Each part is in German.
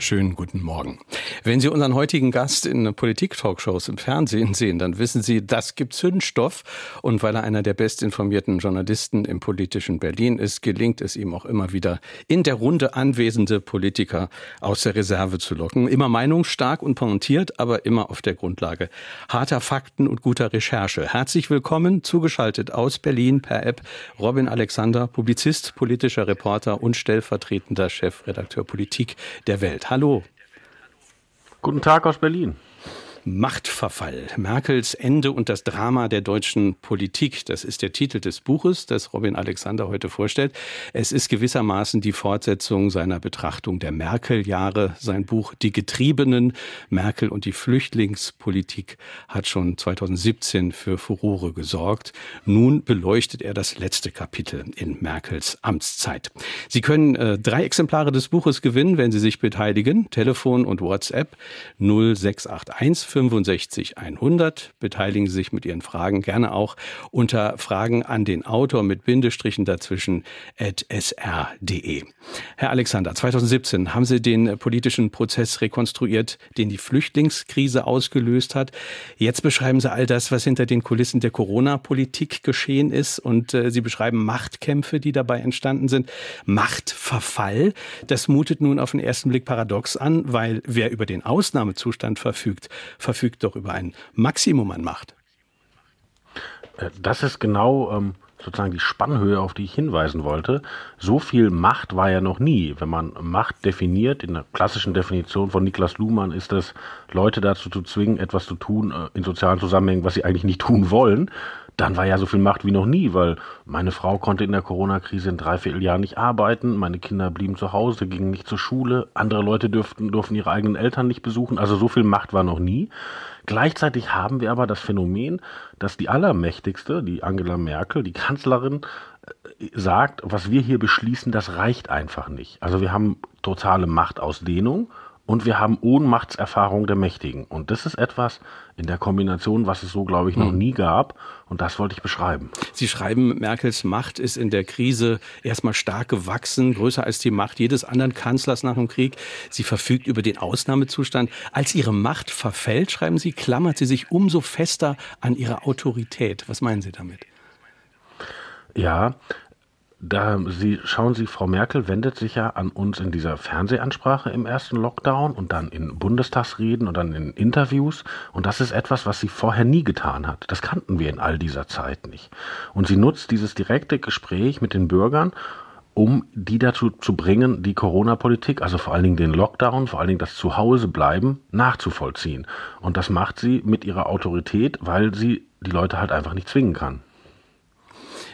Schönen guten Morgen. Wenn Sie unseren heutigen Gast in Politik-Talkshows im Fernsehen sehen, dann wissen Sie, das gibt Zündstoff. Und weil er einer der bestinformierten Journalisten im politischen Berlin ist, gelingt es ihm auch immer wieder, in der Runde anwesende Politiker aus der Reserve zu locken. Immer meinungsstark und pointiert, aber immer auf der Grundlage harter Fakten und guter Recherche. Herzlich willkommen, zugeschaltet aus Berlin per App, Robin Alexander, Publizist, politischer Reporter und stellvertretender Chefredakteur Politik der Welt. Hallo. Guten Tag aus Berlin. Machtverfall. Merkels Ende und das Drama der deutschen Politik. Das ist der Titel des Buches, das Robin Alexander heute vorstellt. Es ist gewissermaßen die Fortsetzung seiner Betrachtung der Merkel-Jahre. Sein Buch Die Getriebenen, Merkel und die Flüchtlingspolitik hat schon 2017 für Furore gesorgt. Nun beleuchtet er das letzte Kapitel in Merkels Amtszeit. Sie können äh, drei Exemplare des Buches gewinnen, wenn Sie sich beteiligen. Telefon und WhatsApp 0681 65 100. Beteiligen Sie sich mit Ihren Fragen gerne auch unter Fragen an den Autor mit Bindestrichen dazwischen at sr.de. Herr Alexander, 2017 haben Sie den politischen Prozess rekonstruiert, den die Flüchtlingskrise ausgelöst hat. Jetzt beschreiben Sie all das, was hinter den Kulissen der Corona-Politik geschehen ist und äh, Sie beschreiben Machtkämpfe, die dabei entstanden sind. Machtverfall, das mutet nun auf den ersten Blick paradox an, weil wer über den Ausnahmezustand verfügt, verfügt doch über ein Maximum an Macht. Äh, das ist genau ähm, sozusagen die Spannhöhe, auf die ich hinweisen wollte. So viel Macht war ja noch nie. Wenn man Macht definiert, in der klassischen Definition von Niklas Luhmann ist es, Leute dazu zu zwingen, etwas zu tun äh, in sozialen Zusammenhängen, was sie eigentlich nicht tun wollen dann war ja so viel Macht wie noch nie, weil meine Frau konnte in der Corona-Krise in drei, vier Jahren nicht arbeiten, meine Kinder blieben zu Hause, gingen nicht zur Schule, andere Leute dürften, durften ihre eigenen Eltern nicht besuchen, also so viel Macht war noch nie. Gleichzeitig haben wir aber das Phänomen, dass die Allermächtigste, die Angela Merkel, die Kanzlerin, äh, sagt, was wir hier beschließen, das reicht einfach nicht. Also wir haben totale Machtausdehnung und wir haben Ohnmachtserfahrung der Mächtigen. Und das ist etwas in der Kombination, was es so, glaube ich, noch hm. nie gab. Und das wollte ich beschreiben. Sie schreiben, Merkels Macht ist in der Krise erstmal stark gewachsen, größer als die Macht jedes anderen Kanzlers nach dem Krieg. Sie verfügt über den Ausnahmezustand. Als ihre Macht verfällt, schreiben Sie, klammert sie sich umso fester an ihre Autorität. Was meinen Sie damit? Ja, da Sie, schauen Sie, Frau Merkel wendet sich ja an uns in dieser Fernsehansprache im ersten Lockdown und dann in Bundestagsreden und dann in Interviews. Und das ist etwas, was sie vorher nie getan hat. Das kannten wir in all dieser Zeit nicht. Und sie nutzt dieses direkte Gespräch mit den Bürgern, um die dazu zu bringen, die Corona-Politik, also vor allen Dingen den Lockdown, vor allen Dingen das Zuhausebleiben, nachzuvollziehen. Und das macht sie mit ihrer Autorität, weil sie die Leute halt einfach nicht zwingen kann.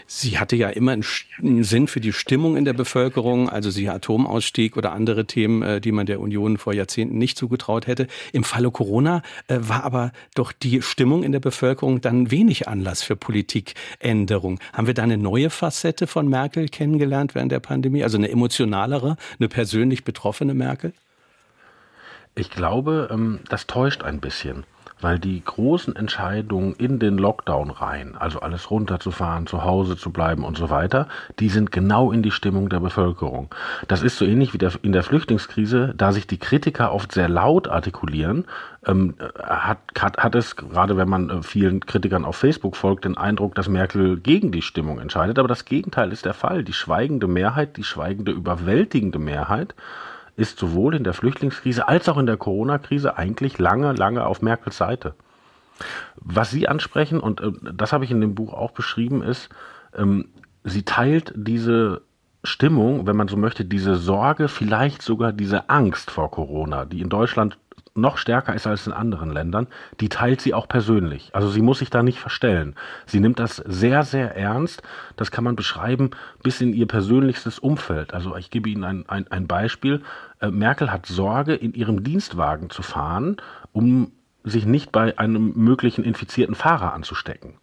Sie hatte ja immer einen Sinn für die Stimmung in der Bevölkerung, also sie Atomausstieg oder andere Themen, äh, die man der Union vor Jahrzehnten nicht zugetraut hätte. Im Falle Corona äh, war aber doch die Stimmung in der Bevölkerung dann wenig Anlass für Politikänderung. Haben wir da eine neue Facette von Merkel kennengelernt während der Pandemie? Also eine emotionalere, eine persönlich betroffene Merkel? Ich glaube, ähm, das täuscht ein bisschen weil die großen Entscheidungen in den Lockdown rein, also alles runterzufahren, zu Hause zu bleiben und so weiter, die sind genau in die Stimmung der Bevölkerung. Das ist so ähnlich wie der, in der Flüchtlingskrise, da sich die Kritiker oft sehr laut artikulieren, ähm, hat, hat, hat es, gerade wenn man äh, vielen Kritikern auf Facebook folgt, den Eindruck, dass Merkel gegen die Stimmung entscheidet. Aber das Gegenteil ist der Fall. Die schweigende Mehrheit, die schweigende, überwältigende Mehrheit ist sowohl in der Flüchtlingskrise als auch in der Corona-Krise eigentlich lange, lange auf Merkels Seite. Was Sie ansprechen, und äh, das habe ich in dem Buch auch beschrieben, ist, ähm, sie teilt diese Stimmung, wenn man so möchte, diese Sorge, vielleicht sogar diese Angst vor Corona, die in Deutschland noch stärker ist als in anderen Ländern, die teilt sie auch persönlich. Also sie muss sich da nicht verstellen. Sie nimmt das sehr, sehr ernst. Das kann man beschreiben bis in ihr persönlichstes Umfeld. Also ich gebe Ihnen ein, ein, ein Beispiel. Äh, Merkel hat Sorge, in ihrem Dienstwagen zu fahren, um sich nicht bei einem möglichen infizierten Fahrer anzustecken.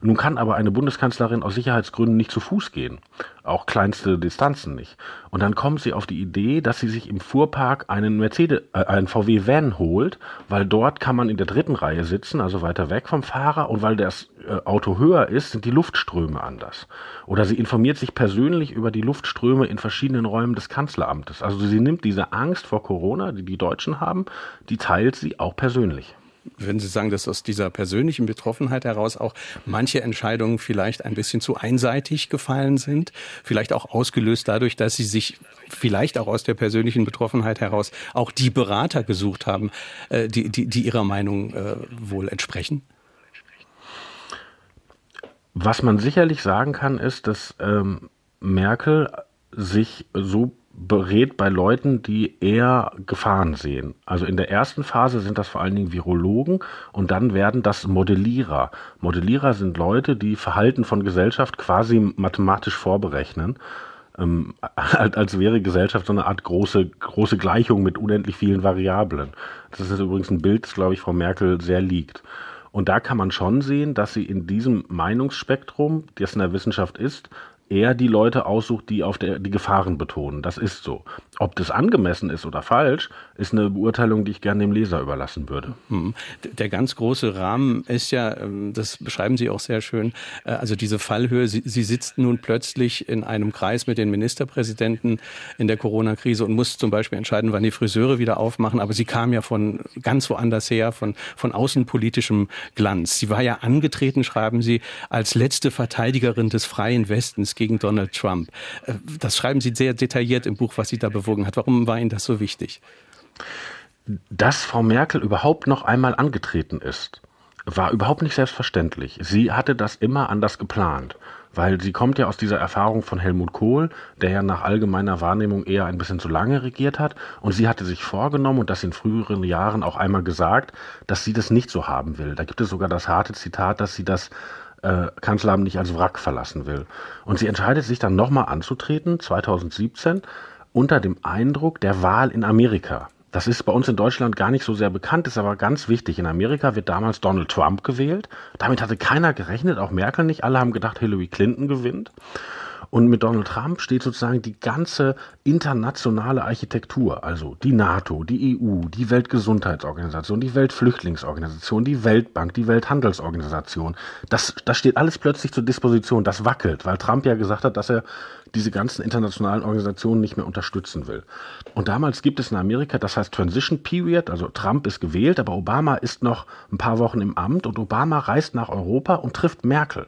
Nun kann aber eine Bundeskanzlerin aus Sicherheitsgründen nicht zu Fuß gehen, auch kleinste Distanzen nicht. Und dann kommt sie auf die Idee, dass sie sich im Fuhrpark einen Mercedes, äh, einen VW Van holt, weil dort kann man in der dritten Reihe sitzen, also weiter weg vom Fahrer, und weil das äh, Auto höher ist, sind die Luftströme anders. Oder sie informiert sich persönlich über die Luftströme in verschiedenen Räumen des Kanzleramtes. Also sie nimmt diese Angst vor Corona, die die Deutschen haben, die teilt sie auch persönlich. Würden Sie sagen, dass aus dieser persönlichen Betroffenheit heraus auch manche Entscheidungen vielleicht ein bisschen zu einseitig gefallen sind? Vielleicht auch ausgelöst dadurch, dass Sie sich vielleicht auch aus der persönlichen Betroffenheit heraus auch die Berater gesucht haben, äh, die, die, die Ihrer Meinung äh, wohl entsprechen? Was man sicherlich sagen kann, ist, dass ähm, Merkel sich so berät bei Leuten, die eher Gefahren sehen. Also in der ersten Phase sind das vor allen Dingen Virologen und dann werden das Modellierer. Modellierer sind Leute, die Verhalten von Gesellschaft quasi mathematisch vorberechnen. Ähm, als wäre Gesellschaft so eine Art große, große Gleichung mit unendlich vielen Variablen. Das ist übrigens ein Bild, das, glaube ich, Frau Merkel sehr liegt. Und da kann man schon sehen, dass sie in diesem Meinungsspektrum, das in der Wissenschaft ist, eher die Leute aussucht, die auf der, die Gefahren betonen. Das ist so. Ob das angemessen ist oder falsch, ist eine Beurteilung, die ich gerne dem Leser überlassen würde. Hm. Der ganz große Rahmen ist ja, ähm, das beschreiben Sie auch sehr schön, äh, also diese Fallhöhe. Sie, Sie sitzt nun plötzlich in einem Kreis mit den Ministerpräsidenten in der Corona-Krise und muss zum Beispiel entscheiden, wann die Friseure wieder aufmachen. Aber sie kam ja von ganz woanders her, von, von außenpolitischem Glanz. Sie war ja angetreten, schreiben Sie, als letzte Verteidigerin des freien Westens gegen Donald Trump. Äh, das schreiben Sie sehr detailliert im Buch, was Sie da bewogen hat. Warum war Ihnen das so wichtig? Dass Frau Merkel überhaupt noch einmal angetreten ist, war überhaupt nicht selbstverständlich. Sie hatte das immer anders geplant, weil sie kommt ja aus dieser Erfahrung von Helmut Kohl, der ja nach allgemeiner Wahrnehmung eher ein bisschen zu lange regiert hat. Und sie hatte sich vorgenommen und das in früheren Jahren auch einmal gesagt, dass sie das nicht so haben will. Da gibt es sogar das harte Zitat, dass sie das äh, Kanzleramt nicht als Wrack verlassen will. Und sie entscheidet sich dann nochmal anzutreten, 2017, unter dem Eindruck der Wahl in Amerika. Das ist bei uns in Deutschland gar nicht so sehr bekannt, ist aber ganz wichtig. In Amerika wird damals Donald Trump gewählt. Damit hatte keiner gerechnet, auch Merkel nicht. Alle haben gedacht, Hillary Clinton gewinnt. Und mit Donald Trump steht sozusagen die ganze internationale Architektur, also die NATO, die EU, die Weltgesundheitsorganisation, die Weltflüchtlingsorganisation, die Weltbank, die Welthandelsorganisation. Das, das steht alles plötzlich zur Disposition. Das wackelt, weil Trump ja gesagt hat, dass er diese ganzen internationalen Organisationen nicht mehr unterstützen will. Und damals gibt es in Amerika, das heißt Transition Period, also Trump ist gewählt, aber Obama ist noch ein paar Wochen im Amt und Obama reist nach Europa und trifft Merkel.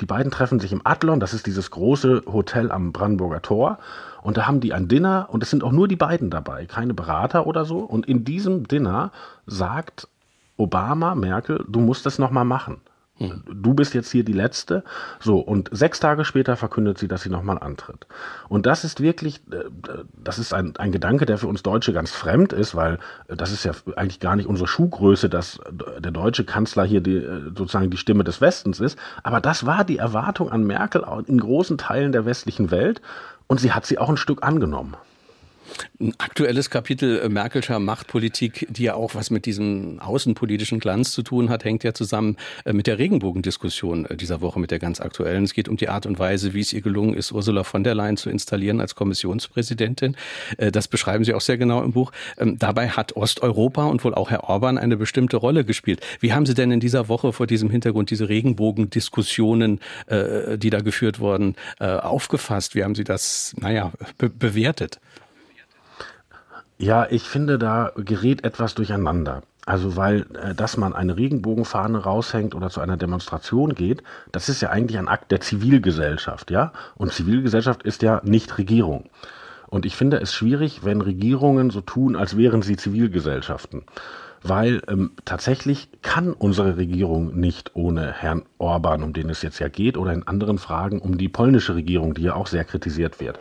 Die beiden treffen sich im Adlon, das ist dieses große Hotel am Brandenburger Tor. Und da haben die ein Dinner und es sind auch nur die beiden dabei, keine Berater oder so. Und in diesem Dinner sagt Obama Merkel, du musst das nochmal machen. Du bist jetzt hier die Letzte. So, und sechs Tage später verkündet sie, dass sie nochmal antritt. Und das ist wirklich, äh, das ist ein, ein Gedanke, der für uns Deutsche ganz fremd ist, weil äh, das ist ja eigentlich gar nicht unsere Schuhgröße, dass der deutsche Kanzler hier die, äh, sozusagen die Stimme des Westens ist. Aber das war die Erwartung an Merkel in großen Teilen der westlichen Welt. Und sie hat sie auch ein Stück angenommen. Ein aktuelles Kapitel äh, Merkelscher Machtpolitik, die ja auch was mit diesem außenpolitischen Glanz zu tun hat, hängt ja zusammen äh, mit der Regenbogendiskussion äh, dieser Woche, mit der ganz aktuellen. Es geht um die Art und Weise, wie es ihr gelungen ist, Ursula von der Leyen zu installieren als Kommissionspräsidentin. Das beschreiben Sie auch sehr genau im Buch. Ähm, dabei hat Osteuropa und wohl auch Herr Orban eine bestimmte Rolle gespielt. Wie haben Sie denn in dieser Woche vor diesem Hintergrund diese Regenbogendiskussionen, die da geführt wurden, aufgefasst? Wie haben Sie das, naja, be bewertet? Ja, ich finde, da gerät etwas durcheinander. Also weil, äh, dass man eine Regenbogenfahne raushängt oder zu einer Demonstration geht, das ist ja eigentlich ein Akt der Zivilgesellschaft, ja? Und Zivilgesellschaft ist ja nicht Regierung. Und ich finde es schwierig, wenn Regierungen so tun, als wären sie Zivilgesellschaften. Weil ähm, tatsächlich kann unsere Regierung nicht ohne Herrn Orban, um den es jetzt ja geht, oder in anderen Fragen um die polnische Regierung, die ja auch sehr kritisiert wird.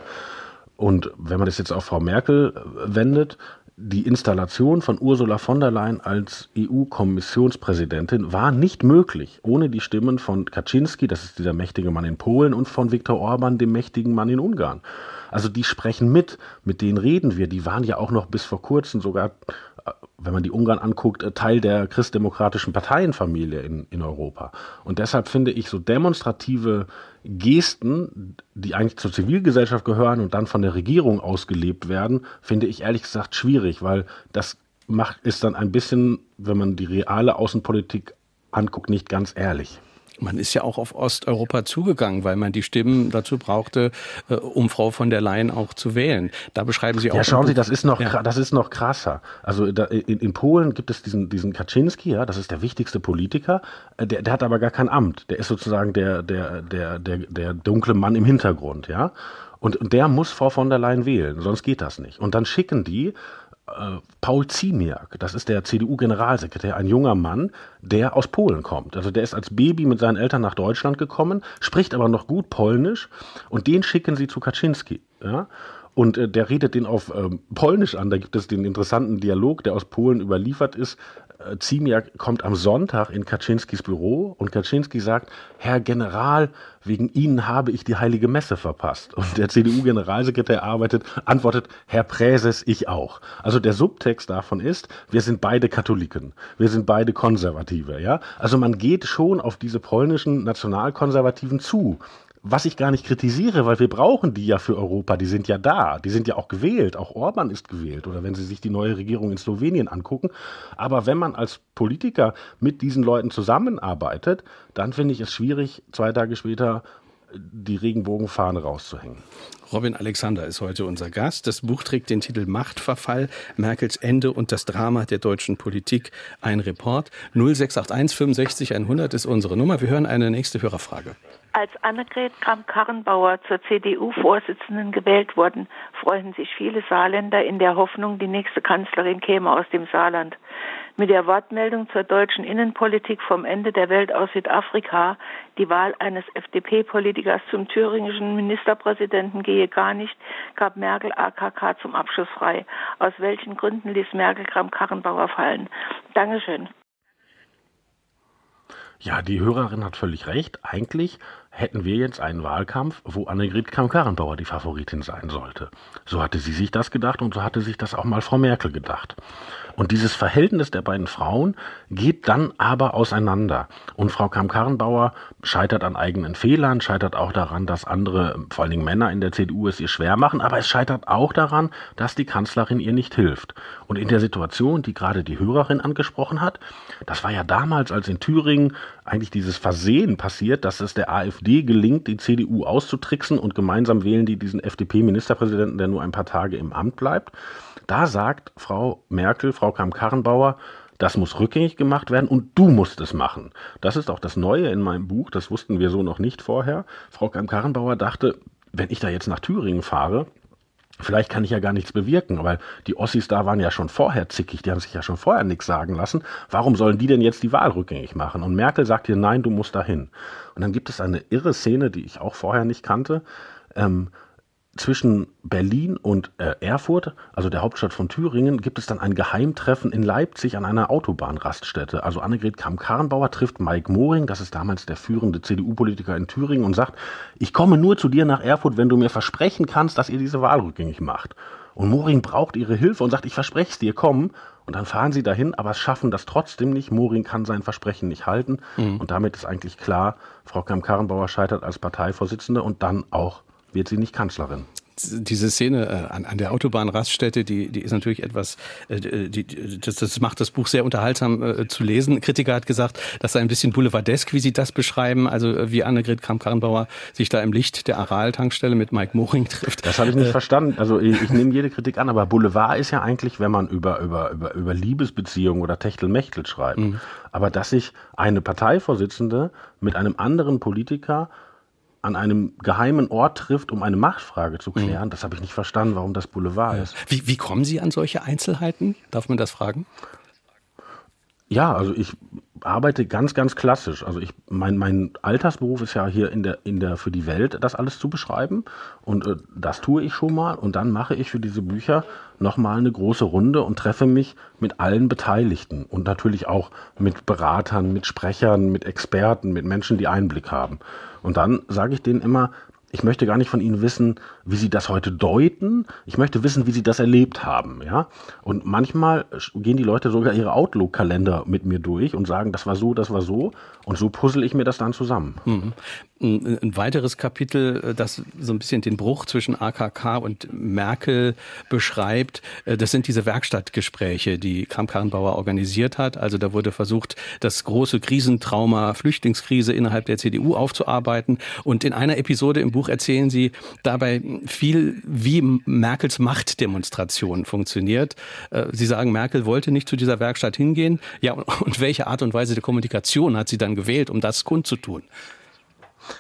Und wenn man das jetzt auf Frau Merkel äh, wendet, die Installation von Ursula von der Leyen als EU-Kommissionspräsidentin war nicht möglich ohne die Stimmen von Kaczynski, das ist dieser mächtige Mann in Polen, und von Viktor Orban, dem mächtigen Mann in Ungarn. Also die sprechen mit, mit denen reden wir. Die waren ja auch noch bis vor kurzem sogar wenn man die Ungarn anguckt, äh, Teil der christdemokratischen Parteienfamilie in, in Europa. Und deshalb finde ich so demonstrative Gesten, die eigentlich zur Zivilgesellschaft gehören und dann von der Regierung ausgelebt werden, finde ich ehrlich gesagt schwierig, weil das macht, ist dann ein bisschen, wenn man die reale Außenpolitik anguckt, nicht ganz ehrlich. Man ist ja auch auf Osteuropa zugegangen, weil man die Stimmen dazu brauchte, äh, um Frau von der Leyen auch zu wählen. Da beschreiben Sie auch. Ja, schauen Sie, das ist noch, ja. das ist noch krasser. Also da, in, in, Polen gibt es diesen, diesen Kaczynski, ja, das ist der wichtigste Politiker. Äh, der, der hat aber gar kein Amt. Der ist sozusagen der, der, der, der, der dunkle Mann im Hintergrund, ja. Und, und der muss Frau von der Leyen wählen, sonst geht das nicht. Und dann schicken die Paul Ziemiak, das ist der CDU-Generalsekretär, ein junger Mann, der aus Polen kommt. Also der ist als Baby mit seinen Eltern nach Deutschland gekommen, spricht aber noch gut Polnisch und den schicken sie zu Kaczynski. Ja? Und äh, der redet den auf ähm, Polnisch an. Da gibt es den interessanten Dialog, der aus Polen überliefert ist. Äh, Ziemiak kommt am Sonntag in Kaczynskis Büro und Kaczynski sagt, Herr General, wegen Ihnen habe ich die heilige Messe verpasst. Und der CDU-Generalsekretär arbeitet, antwortet, Herr Präses, ich auch. Also der Subtext davon ist, wir sind beide Katholiken, wir sind beide Konservative, ja. Also man geht schon auf diese polnischen Nationalkonservativen zu was ich gar nicht kritisiere, weil wir brauchen die ja für Europa, die sind ja da, die sind ja auch gewählt, auch Orban ist gewählt oder wenn Sie sich die neue Regierung in Slowenien angucken. Aber wenn man als Politiker mit diesen Leuten zusammenarbeitet, dann finde ich es schwierig, zwei Tage später die Regenbogenfahne rauszuhängen. Robin Alexander ist heute unser Gast. Das Buch trägt den Titel Machtverfall, Merkels Ende und das Drama der deutschen Politik. Ein Report. 0681 65 100 ist unsere Nummer. Wir hören eine nächste Hörerfrage. Als Annegret Kramp-Karrenbauer zur CDU-Vorsitzenden gewählt wurden, freuen sich viele Saarländer in der Hoffnung, die nächste Kanzlerin käme aus dem Saarland. Mit der Wortmeldung zur deutschen Innenpolitik vom Ende der Welt aus Südafrika, die Wahl eines FDP-Politikers zum thüringischen Ministerpräsidenten gehe gar nicht, gab Merkel AKK zum Abschluss frei. Aus welchen Gründen ließ Merkel Kramp-Karrenbauer fallen? Dankeschön. Ja, die Hörerin hat völlig recht. Eigentlich hätten wir jetzt einen Wahlkampf, wo Annegret Kramp-Karrenbauer die Favoritin sein sollte. So hatte sie sich das gedacht und so hatte sich das auch mal Frau Merkel gedacht. Und dieses Verhältnis der beiden Frauen geht dann aber auseinander. Und Frau Kramp-Karrenbauer scheitert an eigenen Fehlern, scheitert auch daran, dass andere, vor allen Dingen Männer in der CDU es ihr schwer machen, aber es scheitert auch daran, dass die Kanzlerin ihr nicht hilft. Und in der Situation, die gerade die Hörerin angesprochen hat, das war ja damals, als in Thüringen eigentlich dieses Versehen passiert, dass es der AfD gelingt, die CDU auszutricksen und gemeinsam wählen die diesen FDP-Ministerpräsidenten, der nur ein paar Tage im Amt bleibt. Da sagt Frau Merkel, Frau Kamm-Karrenbauer, das muss rückgängig gemacht werden und du musst es machen. Das ist auch das Neue in meinem Buch, das wussten wir so noch nicht vorher. Frau Kamm-Karrenbauer dachte, wenn ich da jetzt nach Thüringen fahre, Vielleicht kann ich ja gar nichts bewirken, weil die Ossis da waren ja schon vorher zickig, die haben sich ja schon vorher nichts sagen lassen. Warum sollen die denn jetzt die Wahl rückgängig machen? Und Merkel sagt ihr, nein, du musst dahin. Und dann gibt es eine irre Szene, die ich auch vorher nicht kannte. Ähm, zwischen Berlin und äh, Erfurt, also der Hauptstadt von Thüringen, gibt es dann ein Geheimtreffen in Leipzig an einer Autobahnraststätte. Also Annegret Kramp-Karrenbauer trifft Mike Moring, das ist damals der führende CDU-Politiker in Thüringen, und sagt, ich komme nur zu dir nach Erfurt, wenn du mir versprechen kannst, dass ihr diese Wahl rückgängig macht. Und Moring braucht ihre Hilfe und sagt, ich verspreche es dir, komm. Und dann fahren sie dahin, aber schaffen das trotzdem nicht. Moring kann sein Versprechen nicht halten. Mhm. Und damit ist eigentlich klar, Frau Kramp-Karrenbauer scheitert als Parteivorsitzende und dann auch wird sie nicht Kanzlerin diese Szene äh, an, an der Autobahnraststätte, die, die ist natürlich etwas, äh, die, das, das macht das Buch sehr unterhaltsam äh, zu lesen. Ein Kritiker hat gesagt, das sei ein bisschen boulevardesk, wie Sie das beschreiben, also äh, wie Annegret Kramp-Karrenbauer sich da im Licht der Aral-Tankstelle mit Mike Moring trifft. Das habe ich nicht äh, verstanden. Also ich, ich nehme jede Kritik an, aber Boulevard ist ja eigentlich, wenn man über, über, über, über Liebesbeziehungen oder Techtelmechtel schreibt. Mhm. Aber dass sich eine Parteivorsitzende mit einem anderen Politiker an einem geheimen Ort trifft, um eine Machtfrage zu klären. Mhm. Das habe ich nicht verstanden, warum das Boulevard ja. ist. Wie, wie kommen Sie an solche Einzelheiten? Darf man das fragen? Ja, also ich arbeite ganz, ganz klassisch. Also ich, mein, mein Altersberuf ist ja hier in der, in der, für die Welt, das alles zu beschreiben. Und äh, das tue ich schon mal. Und dann mache ich für diese Bücher nochmal eine große Runde und treffe mich mit allen Beteiligten. Und natürlich auch mit Beratern, mit Sprechern, mit Experten, mit Menschen, die Einblick haben. Und dann sage ich denen immer, ich möchte gar nicht von Ihnen wissen, wie sie das heute deuten. Ich möchte wissen, wie sie das erlebt haben, ja. Und manchmal gehen die Leute sogar ihre Outlook-Kalender mit mir durch und sagen, das war so, das war so. Und so puzzle ich mir das dann zusammen. Mhm. Ein weiteres Kapitel, äh, das so ein bisschen den Bruch zwischen AKK und Merkel beschreibt, äh, das sind diese Werkstattgespräche, die Kramp-Karrenbauer organisiert hat. Also da wurde versucht, das große Krisentrauma, Flüchtlingskrise innerhalb der CDU aufzuarbeiten. Und in einer Episode im Buch erzählen Sie dabei viel, wie Merkels Machtdemonstration funktioniert. Äh, sie sagen, Merkel wollte nicht zu dieser Werkstatt hingehen. Ja, und welche Art und Weise der Kommunikation hat sie dann gewählt, um das kundzutun?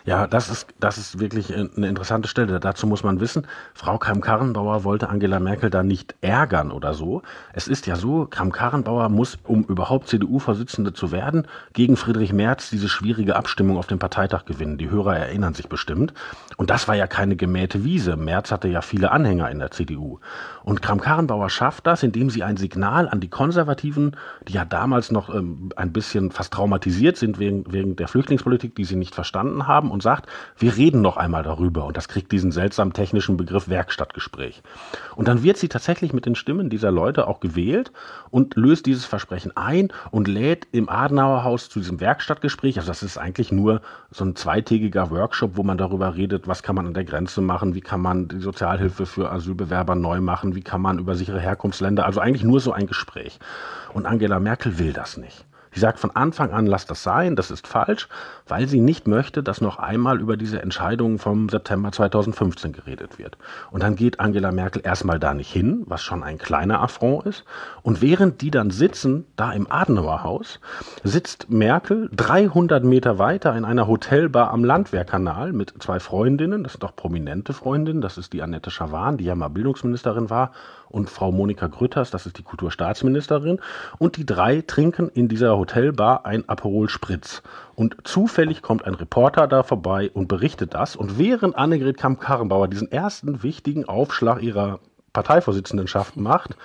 Ja, das ist, das ist wirklich eine interessante Stelle. Dazu muss man wissen, Frau Kram-Karrenbauer wollte Angela Merkel da nicht ärgern oder so. Es ist ja so, Kram-Karrenbauer muss, um überhaupt CDU-Vorsitzende zu werden, gegen Friedrich Merz diese schwierige Abstimmung auf dem Parteitag gewinnen. Die Hörer erinnern sich bestimmt. Und das war ja keine gemähte Wiese. Merz hatte ja viele Anhänger in der CDU. Und Kram-Karrenbauer schafft das, indem sie ein Signal an die Konservativen, die ja damals noch ähm, ein bisschen fast traumatisiert sind wegen, wegen der Flüchtlingspolitik, die sie nicht verstanden haben, und sagt, wir reden noch einmal darüber. Und das kriegt diesen seltsamen technischen Begriff Werkstattgespräch. Und dann wird sie tatsächlich mit den Stimmen dieser Leute auch gewählt und löst dieses Versprechen ein und lädt im Adenauer Haus zu diesem Werkstattgespräch. Also das ist eigentlich nur so ein zweitägiger Workshop, wo man darüber redet, was kann man an der Grenze machen, wie kann man die Sozialhilfe für Asylbewerber neu machen, wie kann man über sichere Herkunftsländer, also eigentlich nur so ein Gespräch. Und Angela Merkel will das nicht. Sie sagt von Anfang an, lass das sein, das ist falsch, weil sie nicht möchte, dass noch einmal über diese Entscheidungen vom September 2015 geredet wird. Und dann geht Angela Merkel erstmal da nicht hin, was schon ein kleiner Affront ist. Und während die dann sitzen, da im Adenauer Haus, sitzt Merkel 300 Meter weiter in einer Hotelbar am Landwehrkanal mit zwei Freundinnen, das sind auch prominente Freundinnen, das ist die Annette Schawan, die ja mal Bildungsministerin war, und Frau Monika Grütters, das ist die Kulturstaatsministerin. Und die drei trinken in dieser Hotelbar ein Aperol Spritz. Und zufällig kommt ein Reporter da vorbei und berichtet das. Und während Annegret Kamp-Karrenbauer diesen ersten wichtigen Aufschlag ihrer Parteivorsitzendenschaft macht,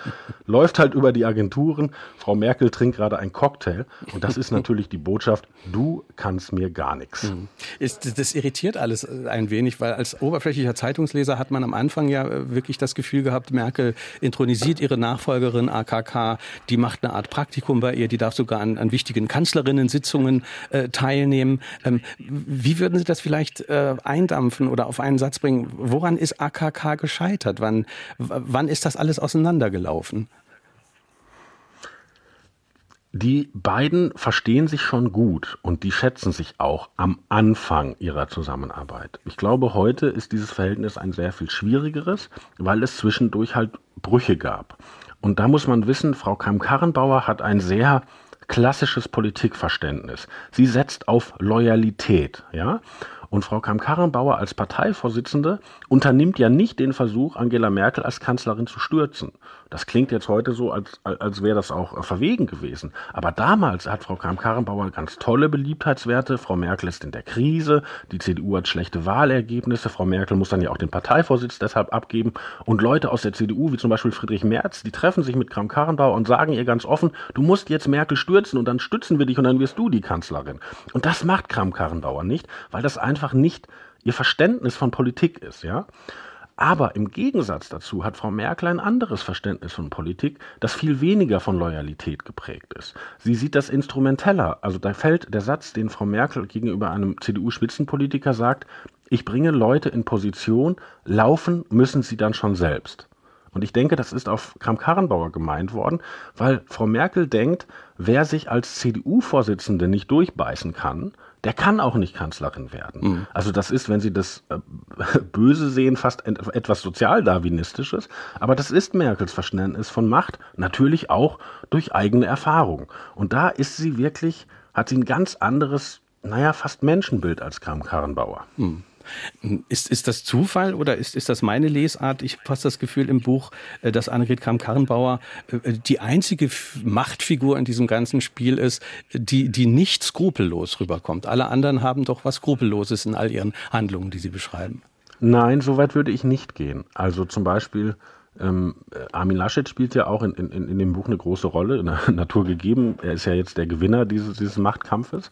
läuft halt über die Agenturen. Frau Merkel trinkt gerade einen Cocktail. Und das ist natürlich die Botschaft, du kannst mir gar nichts. Mhm. Das irritiert alles ein wenig, weil als oberflächlicher Zeitungsleser hat man am Anfang ja wirklich das Gefühl gehabt, Merkel intronisiert ihre Nachfolgerin AKK, die macht eine Art Praktikum bei ihr, die darf sogar an, an wichtigen Kanzlerinnen-Sitzungen äh, teilnehmen. Ähm, wie würden Sie das vielleicht äh, eindampfen oder auf einen Satz bringen? Woran ist AKK gescheitert? Wann, wann ist das alles auseinandergelaufen? Die beiden verstehen sich schon gut und die schätzen sich auch am Anfang ihrer Zusammenarbeit. Ich glaube, heute ist dieses Verhältnis ein sehr viel schwierigeres, weil es zwischendurch halt Brüche gab. Und da muss man wissen, Frau Kamm-Karrenbauer hat ein sehr klassisches Politikverständnis. Sie setzt auf Loyalität, ja. Und Frau Kamm-Karrenbauer als Parteivorsitzende unternimmt ja nicht den Versuch, Angela Merkel als Kanzlerin zu stürzen. Das klingt jetzt heute so, als, als wäre das auch verwegen gewesen. Aber damals hat Frau Kamm-Karrenbauer ganz tolle Beliebtheitswerte. Frau Merkel ist in der Krise, die CDU hat schlechte Wahlergebnisse, Frau Merkel muss dann ja auch den Parteivorsitz deshalb abgeben. Und Leute aus der CDU, wie zum Beispiel Friedrich Merz, die treffen sich mit Kamm-Karrenbauer und sagen ihr ganz offen, du musst jetzt Merkel stürzen und dann stützen wir dich und dann wirst du die Kanzlerin. Und das macht Kamm-Karrenbauer nicht, weil das einfach nicht ihr Verständnis von Politik ist, ja. Aber im Gegensatz dazu hat Frau Merkel ein anderes Verständnis von Politik, das viel weniger von Loyalität geprägt ist. Sie sieht das instrumenteller. Also da fällt der Satz, den Frau Merkel gegenüber einem CDU-Spitzenpolitiker sagt, ich bringe Leute in Position, laufen müssen sie dann schon selbst. Und ich denke, das ist auf Kram-Karrenbauer gemeint worden, weil Frau Merkel denkt, wer sich als CDU-Vorsitzende nicht durchbeißen kann, der kann auch nicht Kanzlerin werden. Mhm. Also das ist, wenn Sie das äh, böse sehen, fast etwas sozialdarwinistisches. Aber das ist Merkels Verständnis von Macht, natürlich auch durch eigene Erfahrung. Und da ist sie wirklich, hat sie ein ganz anderes, naja, fast Menschenbild als Kram Karrenbauer. Mhm. Ist, ist das Zufall oder ist, ist das meine Lesart? Ich habe fast das Gefühl im Buch, äh, dass Annegret Kramp-Karrenbauer äh, die einzige Machtfigur in diesem ganzen Spiel ist, die, die nicht skrupellos rüberkommt. Alle anderen haben doch was Skrupelloses in all ihren Handlungen, die sie beschreiben. Nein, so weit würde ich nicht gehen. Also zum Beispiel ähm, Armin Laschet spielt ja auch in, in, in dem Buch eine große Rolle, in der Natur gegeben. Er ist ja jetzt der Gewinner dieses, dieses Machtkampfes.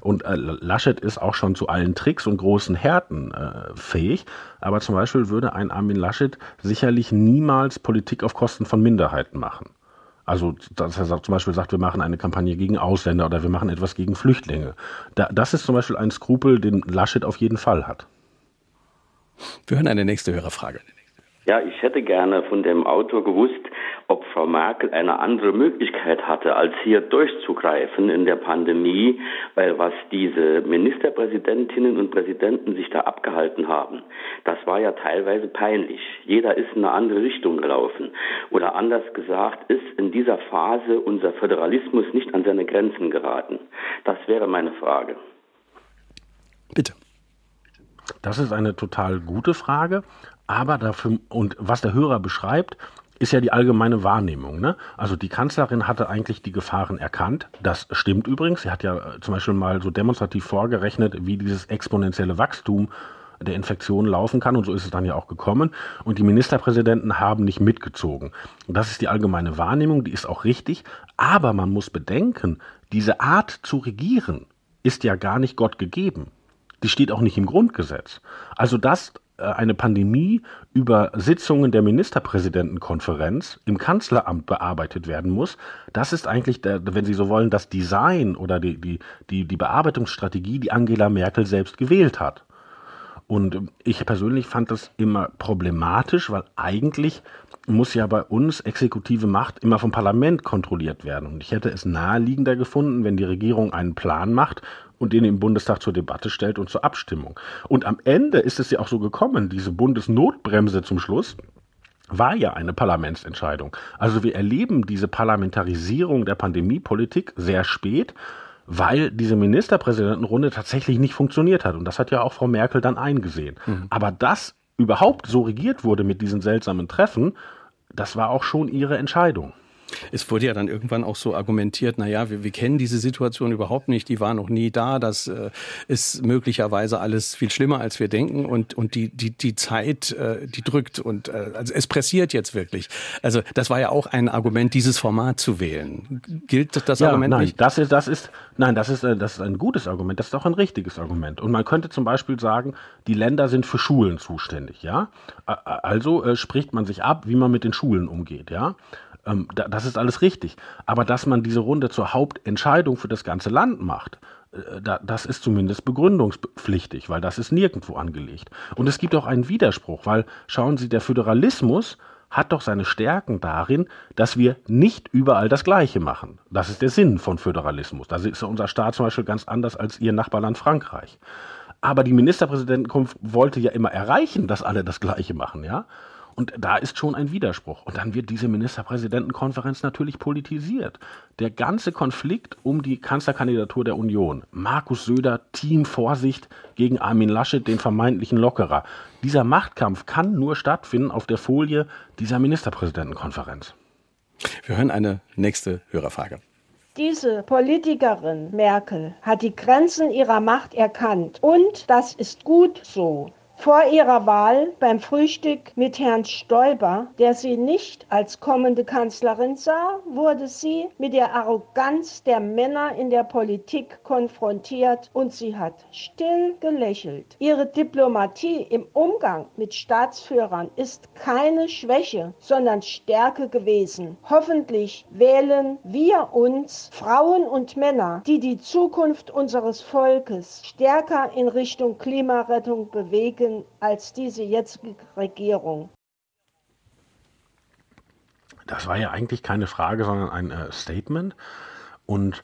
Und äh, Laschet ist auch schon zu allen Tricks und großen Härten äh, fähig. Aber zum Beispiel würde ein Armin Laschet sicherlich niemals Politik auf Kosten von Minderheiten machen. Also, dass er zum Beispiel sagt, wir machen eine Kampagne gegen Ausländer oder wir machen etwas gegen Flüchtlinge. Da, das ist zum Beispiel ein Skrupel, den Laschet auf jeden Fall hat. Wir hören eine nächste Hörerfrage. Ja, ich hätte gerne von dem Autor gewusst, ob Frau Merkel eine andere Möglichkeit hatte, als hier durchzugreifen in der Pandemie, weil was diese Ministerpräsidentinnen und Präsidenten sich da abgehalten haben, das war ja teilweise peinlich. Jeder ist in eine andere Richtung gelaufen. Oder anders gesagt, ist in dieser Phase unser Föderalismus nicht an seine Grenzen geraten. Das wäre meine Frage. Bitte. Das ist eine total gute Frage. Aber dafür, und was der Hörer beschreibt, ist ja die allgemeine Wahrnehmung. Ne? Also die Kanzlerin hatte eigentlich die Gefahren erkannt. Das stimmt übrigens. Sie hat ja äh, zum Beispiel mal so demonstrativ vorgerechnet, wie dieses exponentielle Wachstum der Infektion laufen kann. Und so ist es dann ja auch gekommen. Und die Ministerpräsidenten haben nicht mitgezogen. Das ist die allgemeine Wahrnehmung, die ist auch richtig. Aber man muss bedenken, diese Art zu regieren ist ja gar nicht Gott gegeben. Die steht auch nicht im Grundgesetz. Also das eine Pandemie über Sitzungen der Ministerpräsidentenkonferenz im Kanzleramt bearbeitet werden muss. Das ist eigentlich, wenn Sie so wollen, das Design oder die, die, die, die Bearbeitungsstrategie, die Angela Merkel selbst gewählt hat. Und ich persönlich fand das immer problematisch, weil eigentlich muss ja bei uns exekutive Macht immer vom Parlament kontrolliert werden. Und ich hätte es naheliegender gefunden, wenn die Regierung einen Plan macht und den im Bundestag zur Debatte stellt und zur Abstimmung. Und am Ende ist es ja auch so gekommen, diese Bundesnotbremse zum Schluss war ja eine Parlamentsentscheidung. Also wir erleben diese Parlamentarisierung der Pandemiepolitik sehr spät, weil diese Ministerpräsidentenrunde tatsächlich nicht funktioniert hat. Und das hat ja auch Frau Merkel dann eingesehen. Mhm. Aber dass überhaupt so regiert wurde mit diesen seltsamen Treffen, das war auch schon ihre Entscheidung. Es wurde ja dann irgendwann auch so argumentiert, na ja, wir, wir kennen diese Situation überhaupt nicht, die war noch nie da, das äh, ist möglicherweise alles viel schlimmer, als wir denken und, und die, die, die Zeit, äh, die drückt und äh, also es pressiert jetzt wirklich. Also das war ja auch ein Argument, dieses Format zu wählen. Gilt das ja, Argument nein, nicht? Das ist, das ist, nein, das ist, äh, das ist ein gutes Argument, das ist auch ein richtiges Argument. Und man könnte zum Beispiel sagen, die Länder sind für Schulen zuständig, ja. Also äh, spricht man sich ab, wie man mit den Schulen umgeht, ja. Ähm, da, das ist alles richtig. Aber dass man diese Runde zur Hauptentscheidung für das ganze Land macht, äh, da, das ist zumindest begründungspflichtig, weil das ist nirgendwo angelegt. Und es gibt auch einen Widerspruch, weil schauen Sie, der Föderalismus hat doch seine Stärken darin, dass wir nicht überall das Gleiche machen. Das ist der Sinn von Föderalismus. Da ist unser Staat zum Beispiel ganz anders als Ihr Nachbarland Frankreich. Aber die Ministerpräsidentenkunft wollte ja immer erreichen, dass alle das Gleiche machen, ja. Und da ist schon ein Widerspruch. Und dann wird diese Ministerpräsidentenkonferenz natürlich politisiert. Der ganze Konflikt um die Kanzlerkandidatur der Union. Markus Söder, Team Vorsicht gegen Armin Laschet, den vermeintlichen Lockerer. Dieser Machtkampf kann nur stattfinden auf der Folie dieser Ministerpräsidentenkonferenz. Wir hören eine nächste Hörerfrage. Diese Politikerin Merkel hat die Grenzen ihrer Macht erkannt und das ist gut so. Vor ihrer Wahl beim Frühstück mit Herrn Stoiber, der sie nicht als kommende Kanzlerin sah, wurde sie mit der Arroganz der Männer in der Politik konfrontiert und sie hat still gelächelt. Ihre Diplomatie im Umgang mit Staatsführern ist keine Schwäche, sondern Stärke gewesen. Hoffentlich wählen wir uns Frauen und Männer, die die Zukunft unseres Volkes stärker in Richtung Klimarettung bewegen Regeln als diese jetzige Regierung. Das war ja eigentlich keine Frage, sondern ein äh, Statement. Und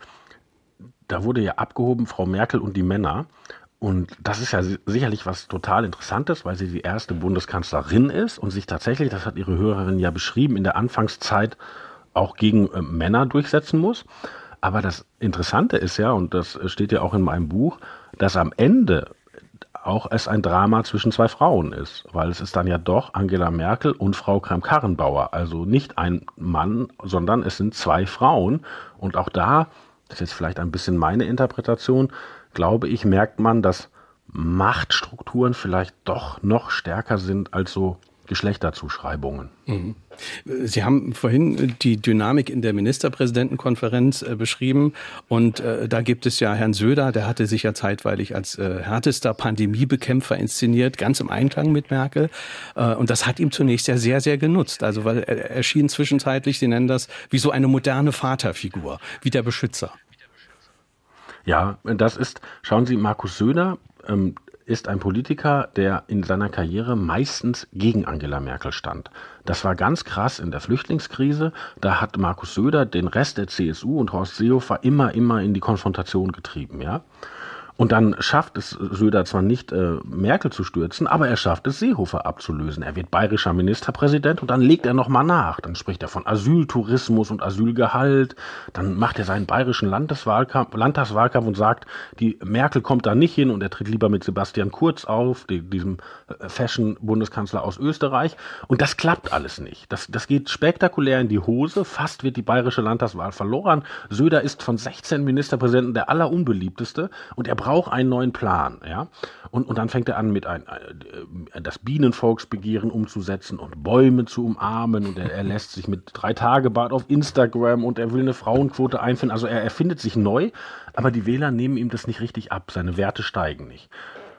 da wurde ja abgehoben, Frau Merkel und die Männer. Und das ist ja sicherlich was total Interessantes, weil sie die erste Bundeskanzlerin ist und sich tatsächlich, das hat ihre Hörerin ja beschrieben, in der Anfangszeit auch gegen äh, Männer durchsetzen muss. Aber das Interessante ist ja, und das steht ja auch in meinem Buch, dass am Ende auch es ein Drama zwischen zwei Frauen ist, weil es ist dann ja doch Angela Merkel und Frau Kramp-Karrenbauer, also nicht ein Mann, sondern es sind zwei Frauen. Und auch da, das ist jetzt vielleicht ein bisschen meine Interpretation, glaube ich, merkt man, dass Machtstrukturen vielleicht doch noch stärker sind als so Geschlechterzuschreibungen. Mhm. Sie haben vorhin die Dynamik in der Ministerpräsidentenkonferenz äh, beschrieben und äh, da gibt es ja Herrn Söder, der hatte sich ja zeitweilig als äh, härtester Pandemiebekämpfer inszeniert, ganz im Einklang mit Merkel äh, und das hat ihm zunächst ja sehr, sehr genutzt, also weil er erschien zwischenzeitlich, Sie nennen das, wie so eine moderne Vaterfigur, wie der Beschützer. Ja, das ist, schauen Sie, Markus Söder, ähm, ist ein Politiker, der in seiner Karriere meistens gegen Angela Merkel stand. Das war ganz krass in der Flüchtlingskrise. Da hat Markus Söder den Rest der CSU und Horst Seehofer immer, immer in die Konfrontation getrieben, ja. Und dann schafft es Söder zwar nicht, äh, Merkel zu stürzen, aber er schafft es, Seehofer abzulösen. Er wird bayerischer Ministerpräsident und dann legt er nochmal nach. Dann spricht er von Asyltourismus und Asylgehalt. Dann macht er seinen bayerischen Landtagswahlkampf, Landtagswahlkampf und sagt, die Merkel kommt da nicht hin und er tritt lieber mit Sebastian Kurz auf, die, diesem äh, Fashion-Bundeskanzler aus Österreich. Und das klappt alles nicht. Das, das geht spektakulär in die Hose. Fast wird die bayerische Landtagswahl verloren. Söder ist von 16 Ministerpräsidenten der allerunbeliebteste und er braucht einen neuen Plan, ja. Und, und dann fängt er an, mit ein, äh, das Bienenvolksbegehren umzusetzen und Bäume zu umarmen und er, er lässt sich mit drei Tage Bart auf Instagram und er will eine Frauenquote einfinden. Also er erfindet sich neu, aber die Wähler nehmen ihm das nicht richtig ab. Seine Werte steigen nicht.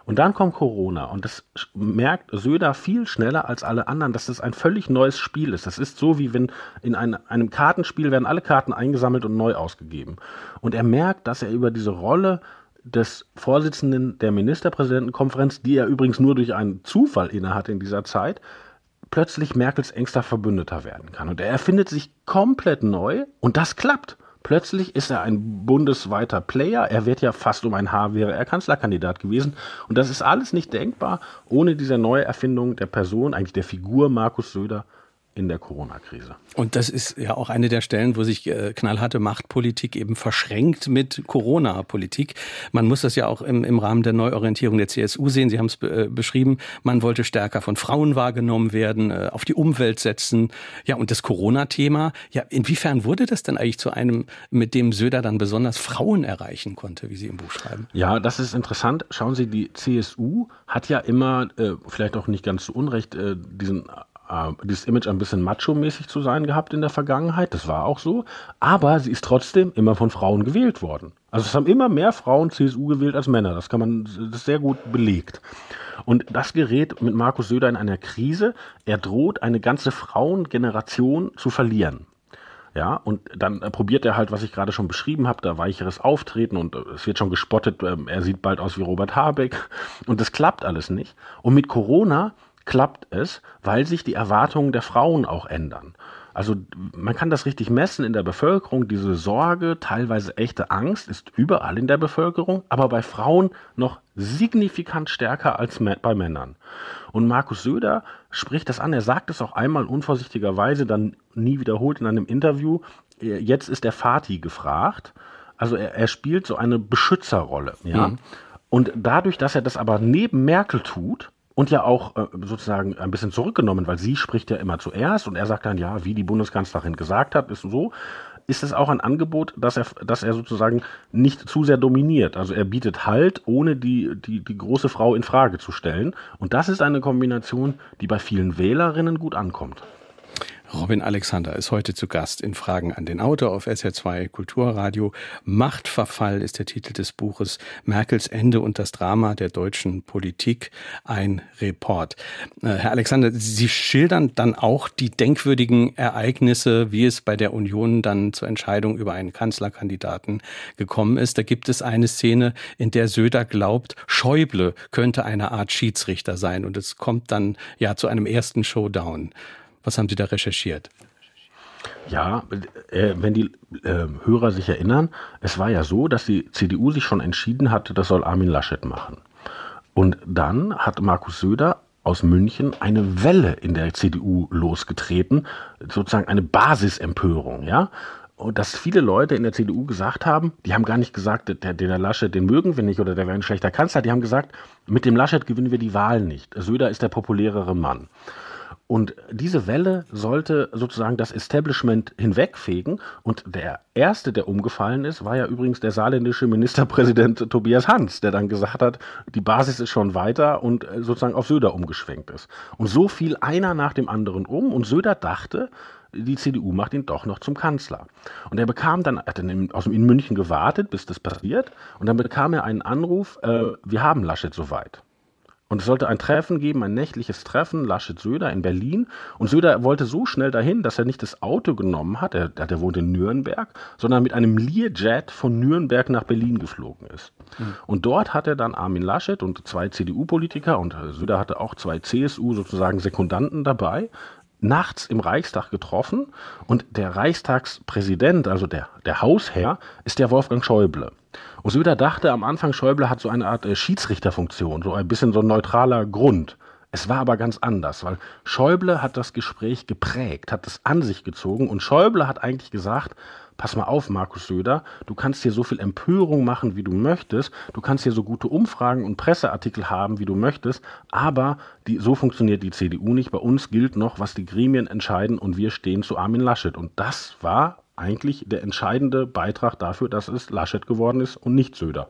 Und dann kommt Corona und das merkt Söder viel schneller als alle anderen, dass das ein völlig neues Spiel ist. Das ist so, wie wenn in ein, einem Kartenspiel werden alle Karten eingesammelt und neu ausgegeben. Und er merkt, dass er über diese Rolle des Vorsitzenden der Ministerpräsidentenkonferenz, die er übrigens nur durch einen Zufall innehat in dieser Zeit, plötzlich Merkels engster Verbündeter werden kann. Und er erfindet sich komplett neu und das klappt. Plötzlich ist er ein bundesweiter Player. Er wird ja fast um ein Haar wäre er Kanzlerkandidat gewesen. Und das ist alles nicht denkbar ohne diese neue Erfindung der Person, eigentlich der Figur Markus Söder in der Corona-Krise. Und das ist ja auch eine der Stellen, wo sich äh, knallharte Machtpolitik eben verschränkt mit Corona-Politik. Man muss das ja auch im, im Rahmen der Neuorientierung der CSU sehen. Sie haben es be äh, beschrieben. Man wollte stärker von Frauen wahrgenommen werden, äh, auf die Umwelt setzen. Ja, und das Corona-Thema, ja, inwiefern wurde das denn eigentlich zu einem, mit dem Söder dann besonders Frauen erreichen konnte, wie Sie im Buch schreiben? Ja, das ist interessant. Schauen Sie, die CSU hat ja immer, äh, vielleicht auch nicht ganz zu Unrecht, äh, diesen äh, dieses Image ein bisschen macho-mäßig zu sein gehabt in der Vergangenheit. Das war auch so. Aber sie ist trotzdem immer von Frauen gewählt worden. Also es haben immer mehr Frauen CSU gewählt als Männer. Das kann man, das ist sehr gut belegt. Und das gerät mit Markus Söder in einer Krise. Er droht, eine ganze Frauengeneration zu verlieren. Ja, und dann probiert er halt, was ich gerade schon beschrieben habe, da weicheres Auftreten und äh, es wird schon gespottet, ähm, er sieht bald aus wie Robert Habeck und das klappt alles nicht. Und mit Corona klappt es, weil sich die Erwartungen der Frauen auch ändern. Also man kann das richtig messen in der Bevölkerung. Diese Sorge, teilweise echte Angst ist überall in der Bevölkerung, aber bei Frauen noch signifikant stärker als bei Männern. Und Markus Söder spricht das an. Er sagt es auch einmal unvorsichtigerweise, dann nie wiederholt in einem Interview. Jetzt ist der Vati gefragt. Also er, er spielt so eine Beschützerrolle. Ja? Mhm. Und dadurch, dass er das aber neben Merkel tut, und ja auch äh, sozusagen ein bisschen zurückgenommen, weil sie spricht ja immer zuerst und er sagt dann, ja, wie die Bundeskanzlerin gesagt hat, ist so, ist es auch ein Angebot, dass er, dass er sozusagen nicht zu sehr dominiert. Also er bietet Halt, ohne die, die, die große Frau in Frage zu stellen. Und das ist eine Kombination, die bei vielen Wählerinnen gut ankommt. Robin Alexander ist heute zu Gast in Fragen an den Autor auf SR2 Kulturradio. Machtverfall ist der Titel des Buches. Merkels Ende und das Drama der deutschen Politik. Ein Report. Äh, Herr Alexander, Sie schildern dann auch die denkwürdigen Ereignisse, wie es bei der Union dann zur Entscheidung über einen Kanzlerkandidaten gekommen ist. Da gibt es eine Szene, in der Söder glaubt, Schäuble könnte eine Art Schiedsrichter sein. Und es kommt dann ja zu einem ersten Showdown. Was haben Sie da recherchiert? Ja, äh, wenn die äh, Hörer sich erinnern, es war ja so, dass die CDU sich schon entschieden hatte, das soll Armin Laschet machen. Und dann hat Markus Söder aus München eine Welle in der CDU losgetreten, sozusagen eine Basisempörung, ja. Und dass viele Leute in der CDU gesagt haben, die haben gar nicht gesagt, der, der Laschet, den mögen wir nicht oder der wäre ein schlechter Kanzler, die haben gesagt, mit dem Laschet gewinnen wir die Wahl nicht. Söder ist der populärere Mann. Und diese Welle sollte sozusagen das Establishment hinwegfegen. Und der erste, der umgefallen ist, war ja übrigens der saarländische Ministerpräsident Tobias Hans, der dann gesagt hat, die Basis ist schon weiter und äh, sozusagen auf Söder umgeschwenkt ist. Und so fiel einer nach dem anderen um und Söder dachte, die CDU macht ihn doch noch zum Kanzler. Und er bekam dann, er hat dann aus in München gewartet, bis das passiert, und dann bekam er einen Anruf, äh, wir haben Laschet soweit. Und es sollte ein Treffen geben, ein nächtliches Treffen, Laschet-Söder in Berlin. Und Söder wollte so schnell dahin, dass er nicht das Auto genommen hat, er, der wohnt in Nürnberg, sondern mit einem Learjet von Nürnberg nach Berlin geflogen ist. Mhm. Und dort hat er dann Armin Laschet und zwei CDU-Politiker und Söder hatte auch zwei CSU sozusagen Sekundanten dabei, nachts im Reichstag getroffen. Und der Reichstagspräsident, also der, der Hausherr, ist der Wolfgang Schäuble. Und Söder dachte am Anfang, Schäuble hat so eine Art äh, Schiedsrichterfunktion, so ein bisschen so ein neutraler Grund. Es war aber ganz anders, weil Schäuble hat das Gespräch geprägt, hat es an sich gezogen und Schäuble hat eigentlich gesagt, pass mal auf, Markus Söder, du kannst hier so viel Empörung machen, wie du möchtest, du kannst hier so gute Umfragen und Presseartikel haben, wie du möchtest, aber die, so funktioniert die CDU nicht. Bei uns gilt noch, was die Gremien entscheiden und wir stehen zu Armin Laschet. Und das war eigentlich der entscheidende Beitrag dafür, dass es Laschet geworden ist und nicht Söder.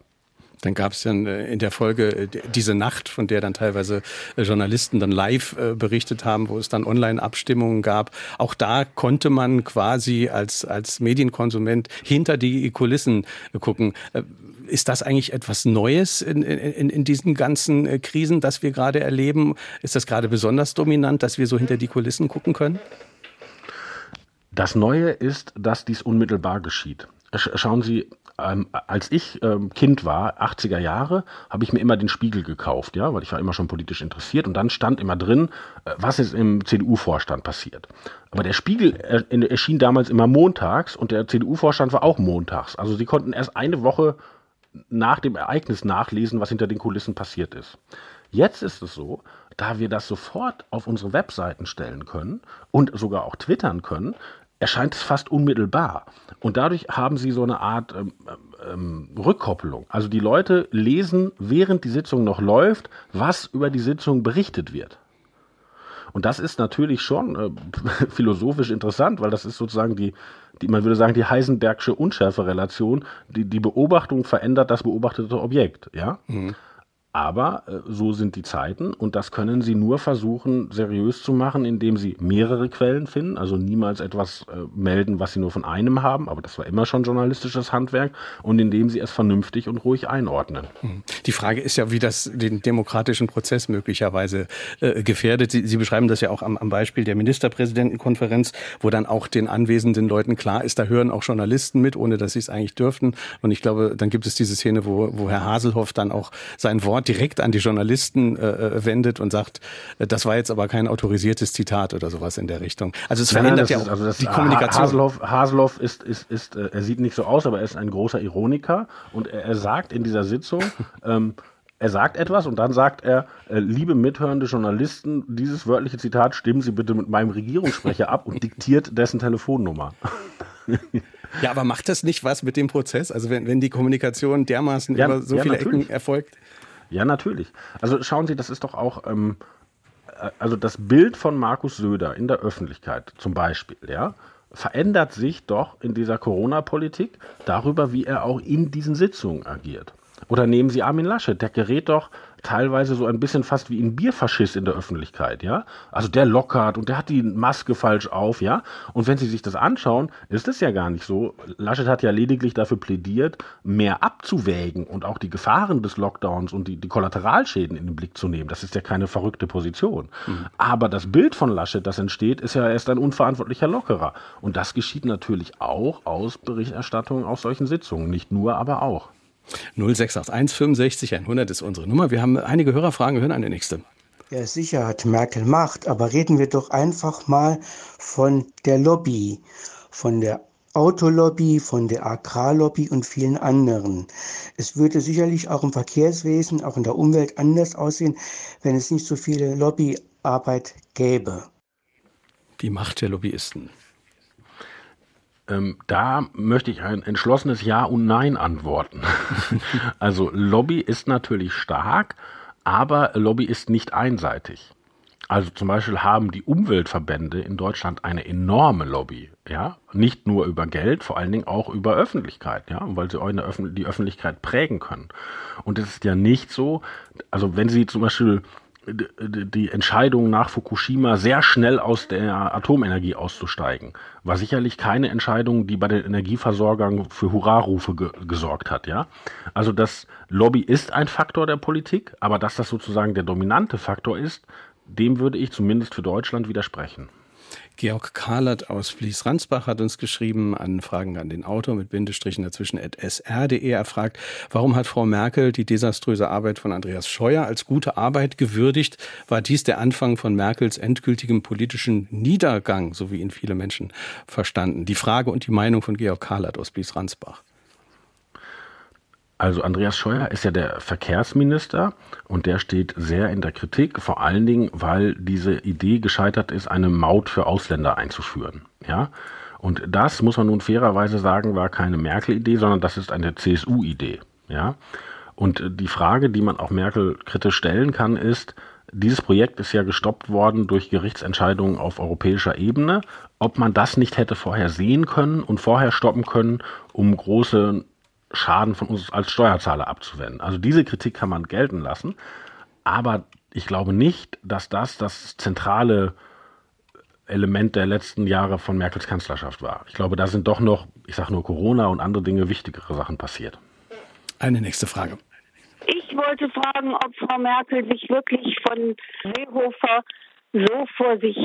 Dann gab es dann äh, in der Folge äh, diese Nacht, von der dann teilweise äh, Journalisten dann live berichtet haben, wo es dann Online-Abstimmungen gab. Auch da konnte man quasi als, als Medienkonsument hinter die Kulissen gucken. Ist das eigentlich etwas Neues in, in, in diesen ganzen Krisen, das wir gerade erleben? Ist das gerade besonders dominant, dass wir so hinter die Kulissen gucken können? Das Neue ist, dass dies unmittelbar geschieht. Schauen Sie, ähm, als ich ähm, Kind war, 80er Jahre, habe ich mir immer den Spiegel gekauft, ja, weil ich war immer schon politisch interessiert und dann stand immer drin, äh, was ist im CDU-Vorstand passiert. Aber der Spiegel äh, erschien damals immer montags und der CDU-Vorstand war auch montags. Also sie konnten erst eine Woche nach dem Ereignis nachlesen, was hinter den Kulissen passiert ist. Jetzt ist es so, da wir das sofort auf unsere Webseiten stellen können und sogar auch twittern können, erscheint es fast unmittelbar. Und dadurch haben sie so eine Art ähm, ähm, Rückkopplung. Also die Leute lesen, während die Sitzung noch läuft, was über die Sitzung berichtet wird. Und das ist natürlich schon äh, philosophisch interessant, weil das ist sozusagen die, die, man würde sagen, die Heisenbergsche Unschärferelation. Die, die Beobachtung verändert das beobachtete Objekt, ja. Mhm. Aber äh, so sind die Zeiten und das können Sie nur versuchen, seriös zu machen, indem Sie mehrere Quellen finden, also niemals etwas äh, melden, was Sie nur von einem haben, aber das war immer schon journalistisches Handwerk und indem Sie es vernünftig und ruhig einordnen. Hm. Die Frage ist ja, wie das den demokratischen Prozess möglicherweise äh, gefährdet. Sie, Sie, beschreiben das ja auch am, am Beispiel der Ministerpräsidentenkonferenz, wo dann auch den anwesenden Leuten klar ist, da hören auch Journalisten mit, ohne dass sie es eigentlich dürften. Und ich glaube, dann gibt es diese Szene, wo, wo Herr Haselhoff dann auch sein Wort direkt an die Journalisten äh, äh, wendet und sagt, äh, das war jetzt aber kein autorisiertes Zitat oder sowas in der Richtung. Also es verändert ja auch also die Kommunikation. Haseloff, Haseloff ist, ist, ist, äh, er sieht nicht so aus, aber er ist ein großer Ironiker und er, er sagt in dieser Sitzung, ähm, er sagt etwas und dann sagt er, äh, liebe mithörende Journalisten, dieses wörtliche Zitat stimmen Sie bitte mit meinem Regierungssprecher ab und diktiert dessen Telefonnummer. Ja, aber macht das nicht was mit dem Prozess? Also wenn, wenn die Kommunikation dermaßen ja, über so ja, viele natürlich. Ecken erfolgt? Ja, natürlich. Also schauen Sie, das ist doch auch, ähm, äh, also das Bild von Markus Söder in der Öffentlichkeit zum Beispiel, ja, verändert sich doch in dieser Corona-Politik darüber, wie er auch in diesen Sitzungen agiert. Oder nehmen Sie Armin Laschet, der gerät doch teilweise so ein bisschen fast wie ein Bierfaschist in der Öffentlichkeit, ja. Also der lockert und der hat die Maske falsch auf, ja. Und wenn Sie sich das anschauen, ist es ja gar nicht so. Laschet hat ja lediglich dafür plädiert, mehr abzuwägen und auch die Gefahren des Lockdowns und die, die Kollateralschäden in den Blick zu nehmen. Das ist ja keine verrückte Position. Mhm. Aber das Bild von Laschet, das entsteht, ist ja erst ein unverantwortlicher Lockerer. Und das geschieht natürlich auch aus Berichterstattungen aus solchen Sitzungen. Nicht nur, aber auch. 0681 65 100 ist unsere Nummer. Wir haben einige Hörerfragen, wir hören eine nächste. Ja, sicher hat Merkel Macht, aber reden wir doch einfach mal von der Lobby, von der Autolobby, von der Agrarlobby und vielen anderen. Es würde sicherlich auch im Verkehrswesen, auch in der Umwelt anders aussehen, wenn es nicht so viele Lobbyarbeit gäbe. Die Macht der Lobbyisten. Ähm, da möchte ich ein entschlossenes Ja und Nein antworten. also Lobby ist natürlich stark, aber Lobby ist nicht einseitig. Also zum Beispiel haben die Umweltverbände in Deutschland eine enorme Lobby, ja, nicht nur über Geld, vor allen Dingen auch über Öffentlichkeit, ja, weil sie die Öffentlichkeit prägen können. Und es ist ja nicht so, also wenn Sie zum Beispiel die Entscheidung nach Fukushima sehr schnell aus der Atomenergie auszusteigen, war sicherlich keine Entscheidung, die bei den Energieversorgern für Hurrarufe ge gesorgt hat, ja. Also das Lobby ist ein Faktor der Politik, aber dass das sozusagen der dominante Faktor ist, dem würde ich zumindest für Deutschland widersprechen. Georg Kahlert aus Vlies-Ransbach hat uns geschrieben an Fragen an den Autor mit Bindestrichen dazwischen at sr.de. Er fragt, warum hat Frau Merkel die desaströse Arbeit von Andreas Scheuer als gute Arbeit gewürdigt? War dies der Anfang von Merkels endgültigem politischen Niedergang, so wie ihn viele Menschen verstanden? Die Frage und die Meinung von Georg Kahlert aus Vlies-Ransbach. Also Andreas Scheuer ist ja der Verkehrsminister und der steht sehr in der Kritik, vor allen Dingen, weil diese Idee gescheitert ist, eine Maut für Ausländer einzuführen. Ja? Und das, muss man nun fairerweise sagen, war keine Merkel-Idee, sondern das ist eine CSU-Idee. Ja? Und die Frage, die man auch Merkel kritisch stellen kann, ist, dieses Projekt ist ja gestoppt worden durch Gerichtsentscheidungen auf europäischer Ebene. Ob man das nicht hätte vorher sehen können und vorher stoppen können, um große Schaden von uns als Steuerzahler abzuwenden. Also diese Kritik kann man gelten lassen, aber ich glaube nicht, dass das das zentrale Element der letzten Jahre von Merkels Kanzlerschaft war. Ich glaube, da sind doch noch, ich sage nur Corona und andere Dinge, wichtigere Sachen passiert. Eine nächste Frage. Ich wollte fragen, ob Frau Merkel sich wirklich von Seehofer so vor sich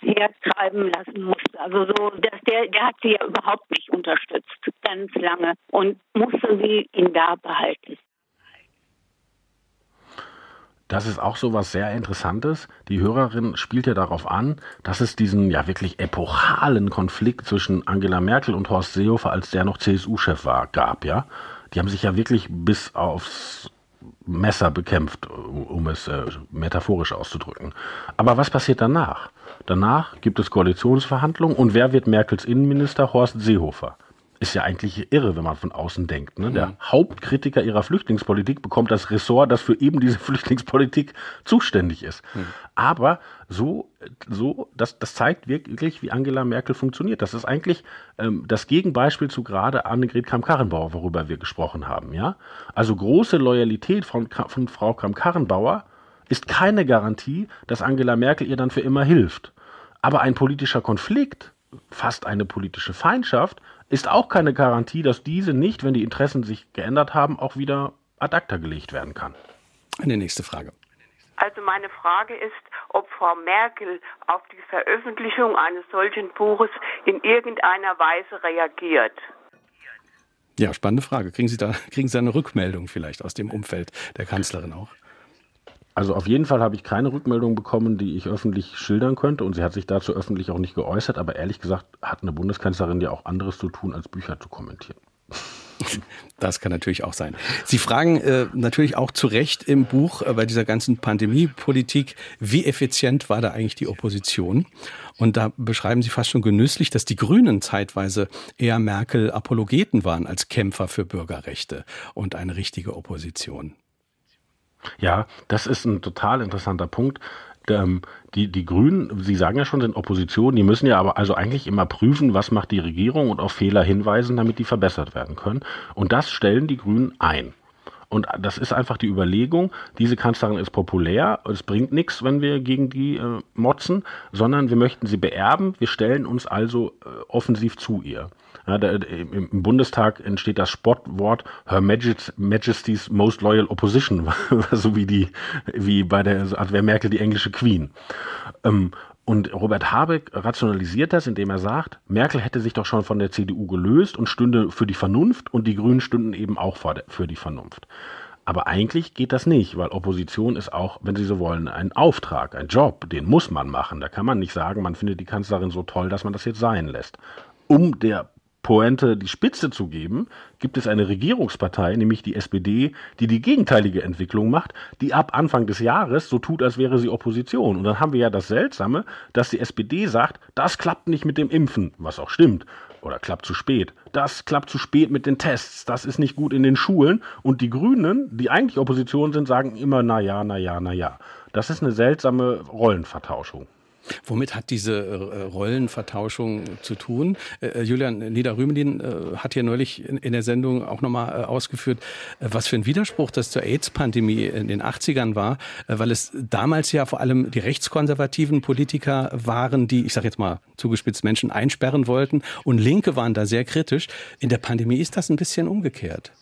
hertreiben lassen musste. Also so, dass der, der hat sie ja überhaupt nicht unterstützt, ganz lange und musste sie ihn da behalten. Das ist auch so was sehr Interessantes. Die Hörerin spielt ja darauf an, dass es diesen ja wirklich epochalen Konflikt zwischen Angela Merkel und Horst Seehofer, als der noch CSU-Chef war, gab, ja. Die haben sich ja wirklich bis aufs Messer bekämpft, um es äh, metaphorisch auszudrücken. Aber was passiert danach? Danach gibt es Koalitionsverhandlungen und wer wird Merkels Innenminister? Horst Seehofer ist ja eigentlich irre, wenn man von außen denkt. Ne? Der mhm. Hauptkritiker ihrer Flüchtlingspolitik bekommt das Ressort, das für eben diese Flüchtlingspolitik zuständig ist. Mhm. Aber so, so das, das zeigt wirklich, wie Angela Merkel funktioniert. Das ist eigentlich ähm, das Gegenbeispiel zu gerade Annegret Kramp-Karrenbauer, worüber wir gesprochen haben. Ja? Also große Loyalität von, von Frau Kramp-Karrenbauer ist keine Garantie, dass Angela Merkel ihr dann für immer hilft. Aber ein politischer Konflikt, fast eine politische Feindschaft, ist auch keine Garantie, dass diese nicht, wenn die Interessen sich geändert haben, auch wieder ad acta gelegt werden kann. Eine nächste Frage. Also meine Frage ist, ob Frau Merkel auf die Veröffentlichung eines solchen Buches in irgendeiner Weise reagiert. Ja, spannende Frage. Kriegen Sie da kriegen Sie eine Rückmeldung vielleicht aus dem Umfeld der Kanzlerin auch? Also auf jeden Fall habe ich keine Rückmeldung bekommen, die ich öffentlich schildern könnte. Und sie hat sich dazu öffentlich auch nicht geäußert. Aber ehrlich gesagt hat eine Bundeskanzlerin ja auch anderes zu tun, als Bücher zu kommentieren. Das kann natürlich auch sein. Sie fragen äh, natürlich auch zu Recht im Buch äh, bei dieser ganzen Pandemiepolitik, wie effizient war da eigentlich die Opposition? Und da beschreiben Sie fast schon genüsslich, dass die Grünen zeitweise eher Merkel-Apologeten waren als Kämpfer für Bürgerrechte und eine richtige Opposition. Ja, das ist ein total interessanter Punkt. Ähm, die, die Grünen, Sie sagen ja schon, sind Opposition, die müssen ja aber also eigentlich immer prüfen, was macht die Regierung und auf Fehler hinweisen, damit die verbessert werden können. Und das stellen die Grünen ein. Und das ist einfach die Überlegung, diese Kanzlerin ist populär, es bringt nichts, wenn wir gegen die äh, motzen, sondern wir möchten sie beerben, wir stellen uns also äh, offensiv zu ihr. Ja, da, Im Bundestag entsteht das Spottwort Her Majesty's Most Loyal Opposition, so wie die, wie bei der, als wäre Merkel die englische Queen. Ähm, und Robert Habeck rationalisiert das, indem er sagt, Merkel hätte sich doch schon von der CDU gelöst und stünde für die Vernunft und die Grünen stünden eben auch für die Vernunft. Aber eigentlich geht das nicht, weil Opposition ist auch, wenn Sie so wollen, ein Auftrag, ein Job, den muss man machen. Da kann man nicht sagen, man findet die Kanzlerin so toll, dass man das jetzt sein lässt. Um der Pointe die Spitze zu geben, gibt es eine Regierungspartei, nämlich die SPD, die die gegenteilige Entwicklung macht, die ab Anfang des Jahres so tut, als wäre sie Opposition. Und dann haben wir ja das Seltsame, dass die SPD sagt, das klappt nicht mit dem Impfen, was auch stimmt. oder klappt zu spät. Das klappt zu spät mit den Tests. Das ist nicht gut in den Schulen. Und die Grünen, die eigentlich Opposition sind, sagen immer, na ja, na ja, na ja. Das ist eine seltsame Rollenvertauschung. Womit hat diese äh, Rollenvertauschung zu tun? Äh, äh, Julian Niederrümelin hat hier neulich in der Sendung auch nochmal ausgeführt, was für ein Widerspruch das zur AIDS-Pandemie in den 80ern war, weil es damals ja vor allem die rechtskonservativen Politiker waren, die, ich sage jetzt mal zugespitzt, Menschen einsperren wollten und Linke waren da sehr kritisch. In der Pandemie ist das ein bisschen umgekehrt.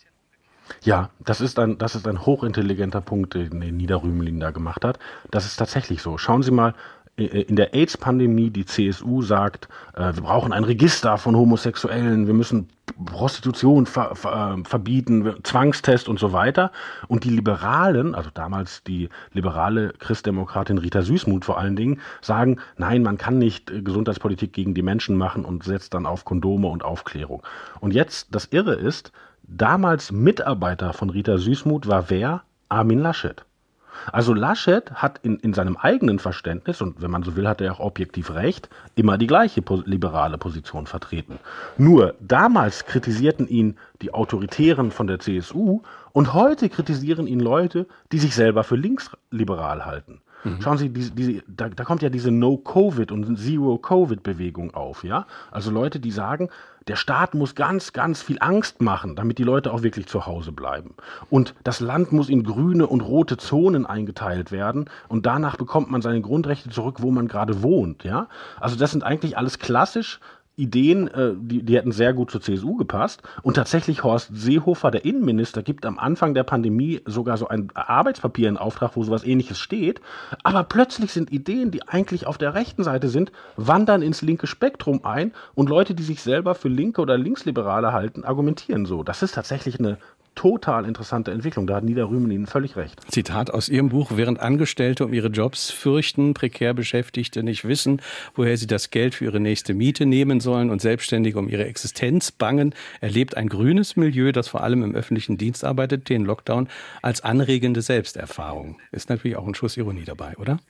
Ja, das ist ein, das ist ein hochintelligenter Punkt, den Niederrümelin da gemacht hat. Das ist tatsächlich so. Schauen Sie mal, äh, in der AIDS-Pandemie die CSU sagt, äh, wir brauchen ein Register von Homosexuellen, wir müssen Prostitution ver, ver, äh, verbieten, Zwangstest und so weiter. Und die Liberalen, also damals die liberale Christdemokratin Rita Süßmuth vor allen Dingen, sagen, nein, man kann nicht äh, Gesundheitspolitik gegen die Menschen machen und setzt dann auf Kondome und Aufklärung. Und jetzt, das Irre ist, damals Mitarbeiter von Rita Süßmuth war wer? Armin Laschet. Also Laschet hat in, in seinem eigenen Verständnis, und wenn man so will, hat er auch objektiv recht, immer die gleiche liberale Position vertreten. Nur damals kritisierten ihn die Autoritären von der CSU und heute kritisieren ihn Leute, die sich selber für linksliberal halten. Mhm. Schauen Sie, die, die, da, da kommt ja diese No-Covid und Zero-Covid-Bewegung auf, ja? Also Leute, die sagen, der Staat muss ganz, ganz viel Angst machen, damit die Leute auch wirklich zu Hause bleiben. Und das Land muss in grüne und rote Zonen eingeteilt werden und danach bekommt man seine Grundrechte zurück, wo man gerade wohnt, ja? Also das sind eigentlich alles klassisch Ideen, äh, die, die hätten sehr gut zur CSU gepasst. Und tatsächlich Horst Seehofer, der Innenminister, gibt am Anfang der Pandemie sogar so ein Arbeitspapier in Auftrag, wo sowas ähnliches steht. Aber plötzlich sind Ideen, die eigentlich auf der rechten Seite sind, wandern ins linke Spektrum ein und Leute, die sich selber für Linke oder Linksliberale halten, argumentieren so. Das ist tatsächlich eine total interessante Entwicklung. Da hat Niederrümen Ihnen völlig recht. Zitat aus Ihrem Buch. Während Angestellte um ihre Jobs fürchten, prekär Beschäftigte nicht wissen, woher sie das Geld für ihre nächste Miete nehmen sollen und Selbstständige um ihre Existenz bangen, erlebt ein grünes Milieu, das vor allem im öffentlichen Dienst arbeitet, den Lockdown als anregende Selbsterfahrung. Ist natürlich auch ein Schuss Ironie dabei, oder?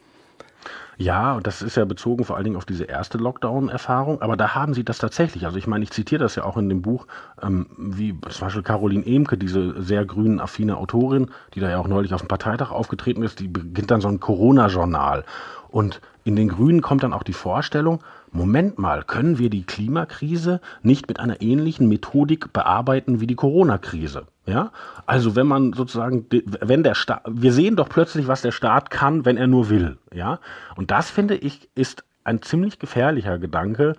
Ja, und das ist ja bezogen vor allen Dingen auf diese erste Lockdown-Erfahrung, aber da haben sie das tatsächlich. Also ich meine, ich zitiere das ja auch in dem Buch, ähm, wie zum Beispiel Caroline Emke, diese sehr grünen, affine Autorin, die da ja auch neulich auf dem Parteitag aufgetreten ist, die beginnt dann so ein Corona-Journal. Und in den Grünen kommt dann auch die Vorstellung, Moment mal, können wir die Klimakrise nicht mit einer ähnlichen Methodik bearbeiten wie die Corona-Krise? Ja, also wenn man sozusagen, wenn der Staat, wir sehen doch plötzlich, was der Staat kann, wenn er nur will. Ja, und das finde ich ist ein ziemlich gefährlicher Gedanke,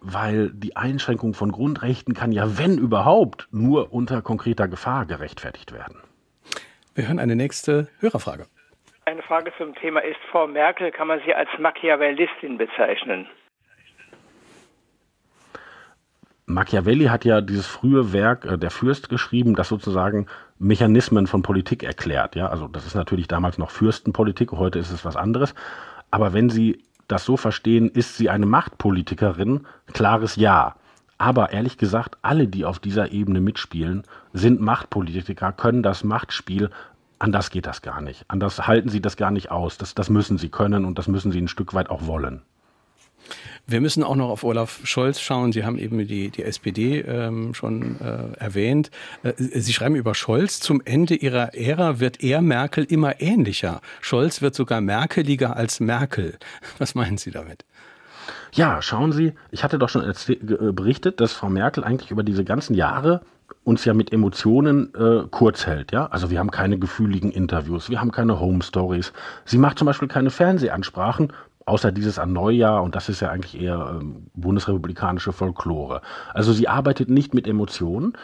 weil die Einschränkung von Grundrechten kann ja, wenn überhaupt, nur unter konkreter Gefahr gerechtfertigt werden. Wir hören eine nächste Hörerfrage. Eine Frage zum Thema ist, Frau Merkel, kann man sie als Machiavellistin bezeichnen? Machiavelli hat ja dieses frühe Werk äh, Der Fürst geschrieben, das sozusagen Mechanismen von Politik erklärt. Ja, also das ist natürlich damals noch Fürstenpolitik, heute ist es was anderes. Aber wenn Sie das so verstehen, ist sie eine Machtpolitikerin? Klares Ja. Aber ehrlich gesagt, alle, die auf dieser Ebene mitspielen, sind Machtpolitiker, können das Machtspiel Anders geht das gar nicht. Anders halten sie das gar nicht aus. Das, das müssen sie können und das müssen sie ein Stück weit auch wollen. Wir müssen auch noch auf Olaf Scholz schauen. Sie haben eben die, die SPD ähm, schon äh, erwähnt. Äh, Sie schreiben über Scholz, zum Ende ihrer Ära wird er Merkel immer ähnlicher. Scholz wird sogar merkeliger als Merkel. Was meinen Sie damit? Ja, schauen Sie, ich hatte doch schon äh, berichtet, dass Frau Merkel eigentlich über diese ganzen Jahre uns ja mit Emotionen äh, kurz hält, ja. Also wir haben keine gefühligen Interviews, wir haben keine Home Stories. Sie macht zum Beispiel keine Fernsehansprachen, außer dieses an Neujahr und das ist ja eigentlich eher ähm, bundesrepublikanische Folklore. Also sie arbeitet nicht mit Emotionen.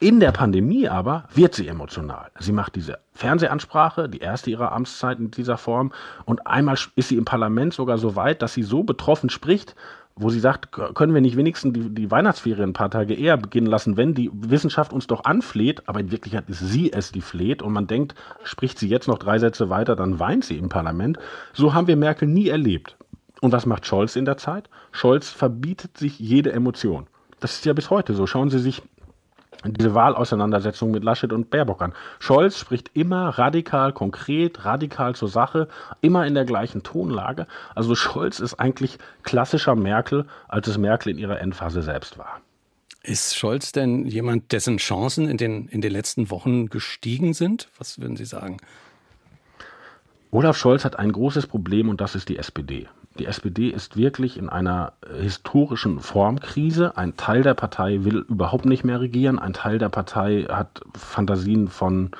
In der Pandemie aber wird sie emotional. Sie macht diese Fernsehansprache, die erste ihrer Amtszeit in dieser Form, und einmal ist sie im Parlament sogar so weit, dass sie so betroffen spricht, wo sie sagt, können wir nicht wenigstens die, die Weihnachtsferien ein paar Tage eher beginnen lassen, wenn die Wissenschaft uns doch anfleht, aber in Wirklichkeit ist sie es, die fleht und man denkt, spricht sie jetzt noch drei Sätze weiter, dann weint sie im Parlament. So haben wir Merkel nie erlebt. Und was macht Scholz in der Zeit? Scholz verbietet sich jede Emotion. Das ist ja bis heute so. Schauen Sie sich diese Wahlauseinandersetzung mit Laschet und Baerbock an. Scholz spricht immer radikal, konkret, radikal zur Sache, immer in der gleichen Tonlage. Also Scholz ist eigentlich klassischer Merkel, als es Merkel in ihrer Endphase selbst war. Ist Scholz denn jemand, dessen Chancen in den, in den letzten Wochen gestiegen sind? Was würden Sie sagen? Olaf Scholz hat ein großes Problem und das ist die SPD. Die SPD ist wirklich in einer historischen Formkrise. Ein Teil der Partei will überhaupt nicht mehr regieren. Ein Teil der Partei hat Fantasien von,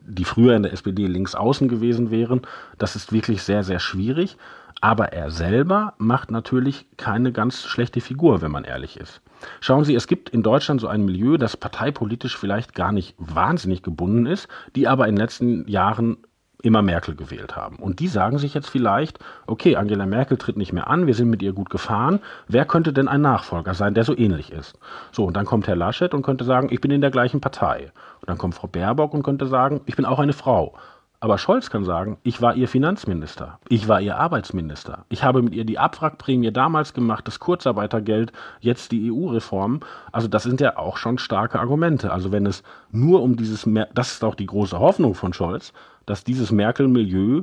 die früher in der SPD links außen gewesen wären. Das ist wirklich sehr, sehr schwierig. Aber er selber macht natürlich keine ganz schlechte Figur, wenn man ehrlich ist. Schauen Sie, es gibt in Deutschland so ein Milieu, das parteipolitisch vielleicht gar nicht wahnsinnig gebunden ist, die aber in den letzten Jahren immer Merkel gewählt haben. Und die sagen sich jetzt vielleicht, okay, Angela Merkel tritt nicht mehr an, wir sind mit ihr gut gefahren, wer könnte denn ein Nachfolger sein, der so ähnlich ist? So, und dann kommt Herr Laschet und könnte sagen, ich bin in der gleichen Partei. Und dann kommt Frau Baerbock und könnte sagen, ich bin auch eine Frau. Aber Scholz kann sagen, ich war ihr Finanzminister, ich war ihr Arbeitsminister, ich habe mit ihr die Abwrackprämie damals gemacht, das Kurzarbeitergeld, jetzt die EU-Reformen. Also das sind ja auch schon starke Argumente. Also wenn es nur um dieses, das ist auch die große Hoffnung von Scholz, dass dieses Merkel-Milieu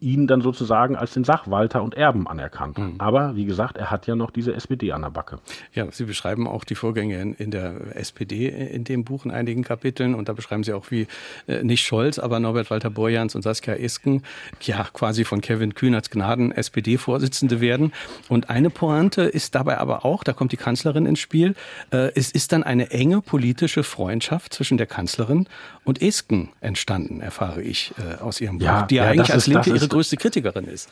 ihn dann sozusagen als den Sachwalter und Erben anerkannt. Mhm. Aber wie gesagt, er hat ja noch diese SPD an der Backe. Ja, Sie beschreiben auch die Vorgänge in, in der SPD in dem Buch in einigen Kapiteln und da beschreiben Sie auch, wie äh, nicht Scholz, aber Norbert Walter Borjans und Saskia Esken ja quasi von Kevin Kühn als Gnaden SPD-Vorsitzende werden. Und eine Pointe ist dabei aber auch, da kommt die Kanzlerin ins Spiel, äh, es ist dann eine enge politische Freundschaft zwischen der Kanzlerin und Esken entstanden, erfahre ich äh, aus Ihrem Buch, ja, die ja, eigentlich als Linke ihre größte Kritikerin ist.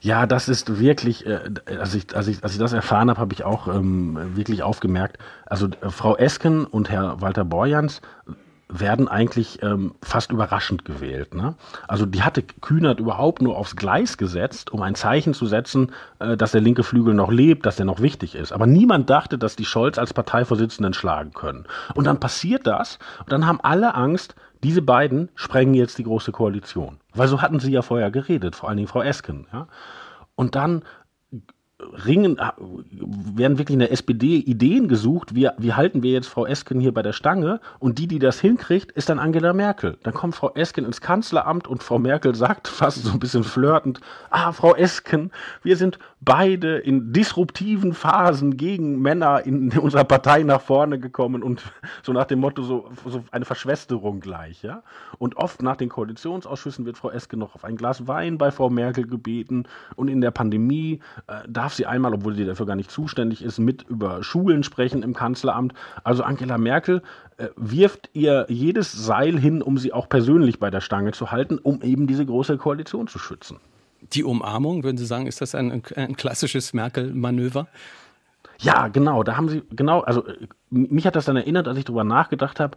Ja, das ist wirklich, äh, als, ich, als, ich, als ich das erfahren habe, habe ich auch ähm, wirklich aufgemerkt. Also äh, Frau Esken und Herr Walter Borjans werden eigentlich ähm, fast überraschend gewählt. Ne? Also die hatte Kühnert überhaupt nur aufs Gleis gesetzt, um ein Zeichen zu setzen, äh, dass der linke Flügel noch lebt, dass der noch wichtig ist. Aber niemand dachte, dass die Scholz als Parteivorsitzenden schlagen können. Und dann passiert das und dann haben alle Angst, diese beiden sprengen jetzt die Große Koalition. Weil so hatten sie ja vorher geredet, vor allen Dingen Frau Esken. Ja? Und dann ringen, werden wirklich in der SPD Ideen gesucht, wie, wie halten wir jetzt Frau Esken hier bei der Stange und die, die das hinkriegt, ist dann Angela Merkel. Dann kommt Frau Esken ins Kanzleramt und Frau Merkel sagt fast so ein bisschen flirtend, ah, Frau Esken, wir sind beide in disruptiven Phasen gegen Männer in unserer Partei nach vorne gekommen und so nach dem Motto so, so eine Verschwesterung gleich, ja. Und oft nach den Koalitionsausschüssen wird Frau Esken noch auf ein Glas Wein bei Frau Merkel gebeten und in der Pandemie äh, darf sie einmal, obwohl sie dafür gar nicht zuständig ist, mit über Schulen sprechen im Kanzleramt. Also Angela Merkel äh, wirft ihr jedes Seil hin, um sie auch persönlich bei der Stange zu halten, um eben diese große Koalition zu schützen. Die Umarmung, würden Sie sagen, ist das ein, ein klassisches Merkel-Manöver? Ja, genau. Da haben Sie, genau, also äh, mich hat das dann erinnert, als ich darüber nachgedacht habe,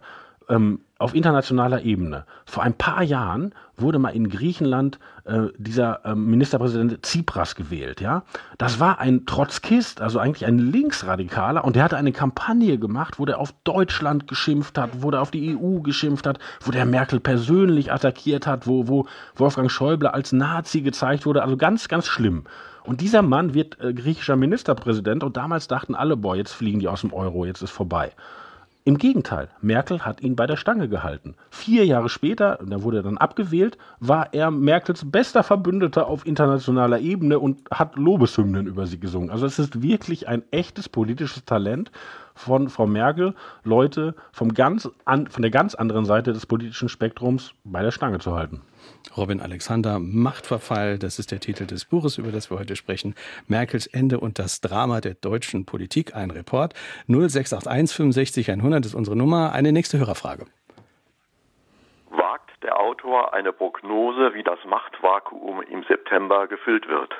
ähm, auf internationaler Ebene. Vor ein paar Jahren wurde mal in Griechenland äh, dieser äh, Ministerpräsident Tsipras gewählt. Ja, das war ein Trotzkist, also eigentlich ein Linksradikaler, und der hatte eine Kampagne gemacht, wo der auf Deutschland geschimpft hat, wo der auf die EU geschimpft hat, wo der Merkel persönlich attackiert hat, wo, wo Wolfgang Schäuble als Nazi gezeigt wurde. Also ganz, ganz schlimm. Und dieser Mann wird äh, griechischer Ministerpräsident und damals dachten alle, boah, jetzt fliegen die aus dem Euro, jetzt ist vorbei. Im Gegenteil, Merkel hat ihn bei der Stange gehalten. Vier Jahre später, da wurde er dann abgewählt, war er Merkels bester Verbündeter auf internationaler Ebene und hat Lobeshymnen über sie gesungen. Also es ist wirklich ein echtes politisches Talent von Frau Merkel, Leute vom ganz an, von der ganz anderen Seite des politischen Spektrums bei der Stange zu halten. Robin Alexander, Machtverfall, das ist der Titel des Buches, über das wir heute sprechen. Merkels Ende und das Drama der deutschen Politik. Ein Report. 0681 65 100 ist unsere Nummer. Eine nächste Hörerfrage. Wagt der Autor eine Prognose, wie das Machtvakuum im September gefüllt wird?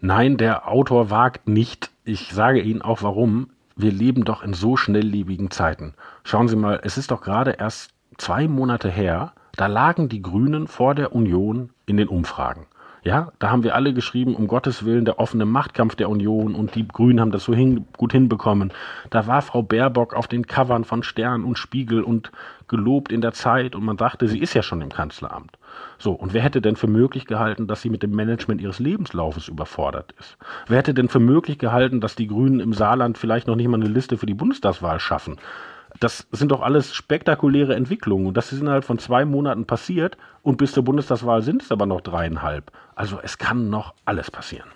Nein, der Autor wagt nicht. Ich sage Ihnen auch warum. Wir leben doch in so schnelllebigen Zeiten. Schauen Sie mal, es ist doch gerade erst zwei Monate her, da lagen die Grünen vor der Union in den Umfragen. Ja, da haben wir alle geschrieben, um Gottes Willen, der offene Machtkampf der Union und die Grünen haben das so hin, gut hinbekommen. Da war Frau Baerbock auf den Covern von Stern und Spiegel und gelobt in der Zeit und man dachte, sie ist ja schon im Kanzleramt. So, und wer hätte denn für möglich gehalten, dass sie mit dem Management ihres Lebenslaufes überfordert ist? Wer hätte denn für möglich gehalten, dass die Grünen im Saarland vielleicht noch nicht mal eine Liste für die Bundestagswahl schaffen? Das sind doch alles spektakuläre Entwicklungen und das ist innerhalb von zwei Monaten passiert und bis zur Bundestagswahl sind es aber noch dreieinhalb. Also es kann noch alles passieren.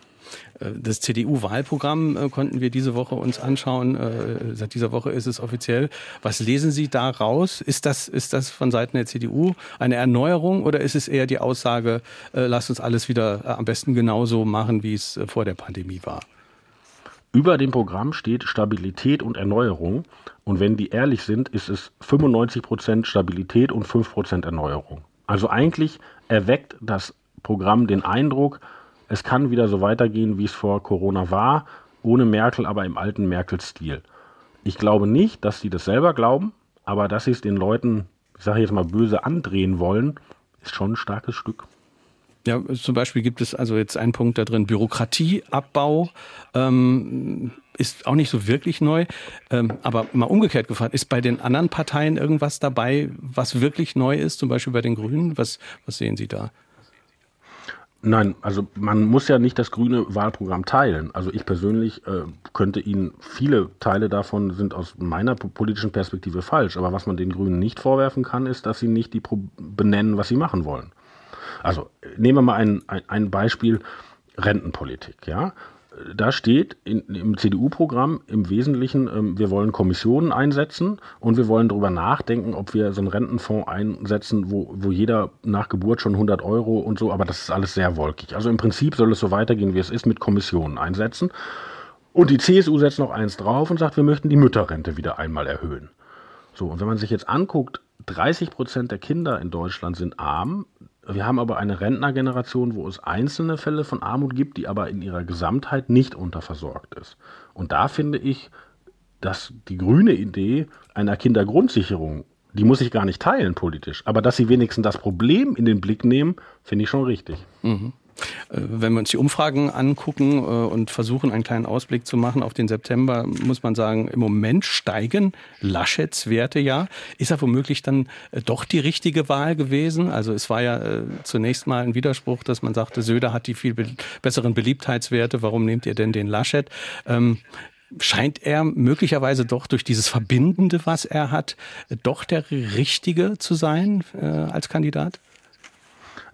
Äh, das CDU-Wahlprogramm äh, konnten wir diese Woche uns anschauen. Äh, seit dieser Woche ist es offiziell. Was lesen Sie da raus? Ist das, ist das von Seiten der CDU eine Erneuerung oder ist es eher die Aussage, lasst uns alles wieder am besten genauso machen, wie es vor der Pandemie war? Über dem Programm steht Stabilität und Erneuerung. Und wenn die ehrlich sind, ist es 95% Stabilität und 5% Erneuerung. Also eigentlich erweckt das Programm den Eindruck, es kann wieder so weitergehen, wie es vor Corona war, ohne Merkel, aber im alten Merkel-Stil. Ich glaube nicht, dass sie das selber glauben, aber dass sie es den Leuten, ich sage jetzt mal böse, andrehen wollen, ist schon ein starkes Stück. Ja, zum Beispiel gibt es also jetzt einen Punkt da drin, Bürokratieabbau ähm, ist auch nicht so wirklich neu. Ähm, aber mal umgekehrt gefragt, ist bei den anderen Parteien irgendwas dabei, was wirklich neu ist, zum Beispiel bei den Grünen? Was, was sehen Sie da? Nein, also man muss ja nicht das grüne Wahlprogramm teilen. Also ich persönlich äh, könnte Ihnen, viele Teile davon sind aus meiner politischen Perspektive falsch. Aber was man den Grünen nicht vorwerfen kann, ist, dass sie nicht die Pro benennen, was sie machen wollen. Also nehmen wir mal ein, ein, ein Beispiel Rentenpolitik. Ja? Da steht in, im CDU-Programm im Wesentlichen, ähm, wir wollen Kommissionen einsetzen und wir wollen darüber nachdenken, ob wir so einen Rentenfonds einsetzen, wo, wo jeder nach Geburt schon 100 Euro und so, aber das ist alles sehr wolkig. Also im Prinzip soll es so weitergehen, wie es ist, mit Kommissionen einsetzen. Und die CSU setzt noch eins drauf und sagt, wir möchten die Mütterrente wieder einmal erhöhen. So, und wenn man sich jetzt anguckt, 30 Prozent der Kinder in Deutschland sind arm. Wir haben aber eine Rentnergeneration, wo es einzelne Fälle von Armut gibt, die aber in ihrer Gesamtheit nicht unterversorgt ist. Und da finde ich, dass die grüne Idee einer Kindergrundsicherung, die muss ich gar nicht teilen politisch, aber dass sie wenigstens das Problem in den Blick nehmen, finde ich schon richtig. Mhm. Äh, wenn wir uns die Umfragen angucken äh, und versuchen, einen kleinen Ausblick zu machen auf den September, muss man sagen, im Moment steigen Laschets Werte ja. Ist er womöglich dann äh, doch die richtige Wahl gewesen? Also es war ja zunächst mal ein Widerspruch, dass man sagte, Söder hat die viel besseren Beliebtheitswerte. Warum nehmt ihr denn den Laschet? Ähm, scheint er möglicherweise doch durch dieses Verbindende, was er hat, doch der Richtige zu sein äh, als Kandidat?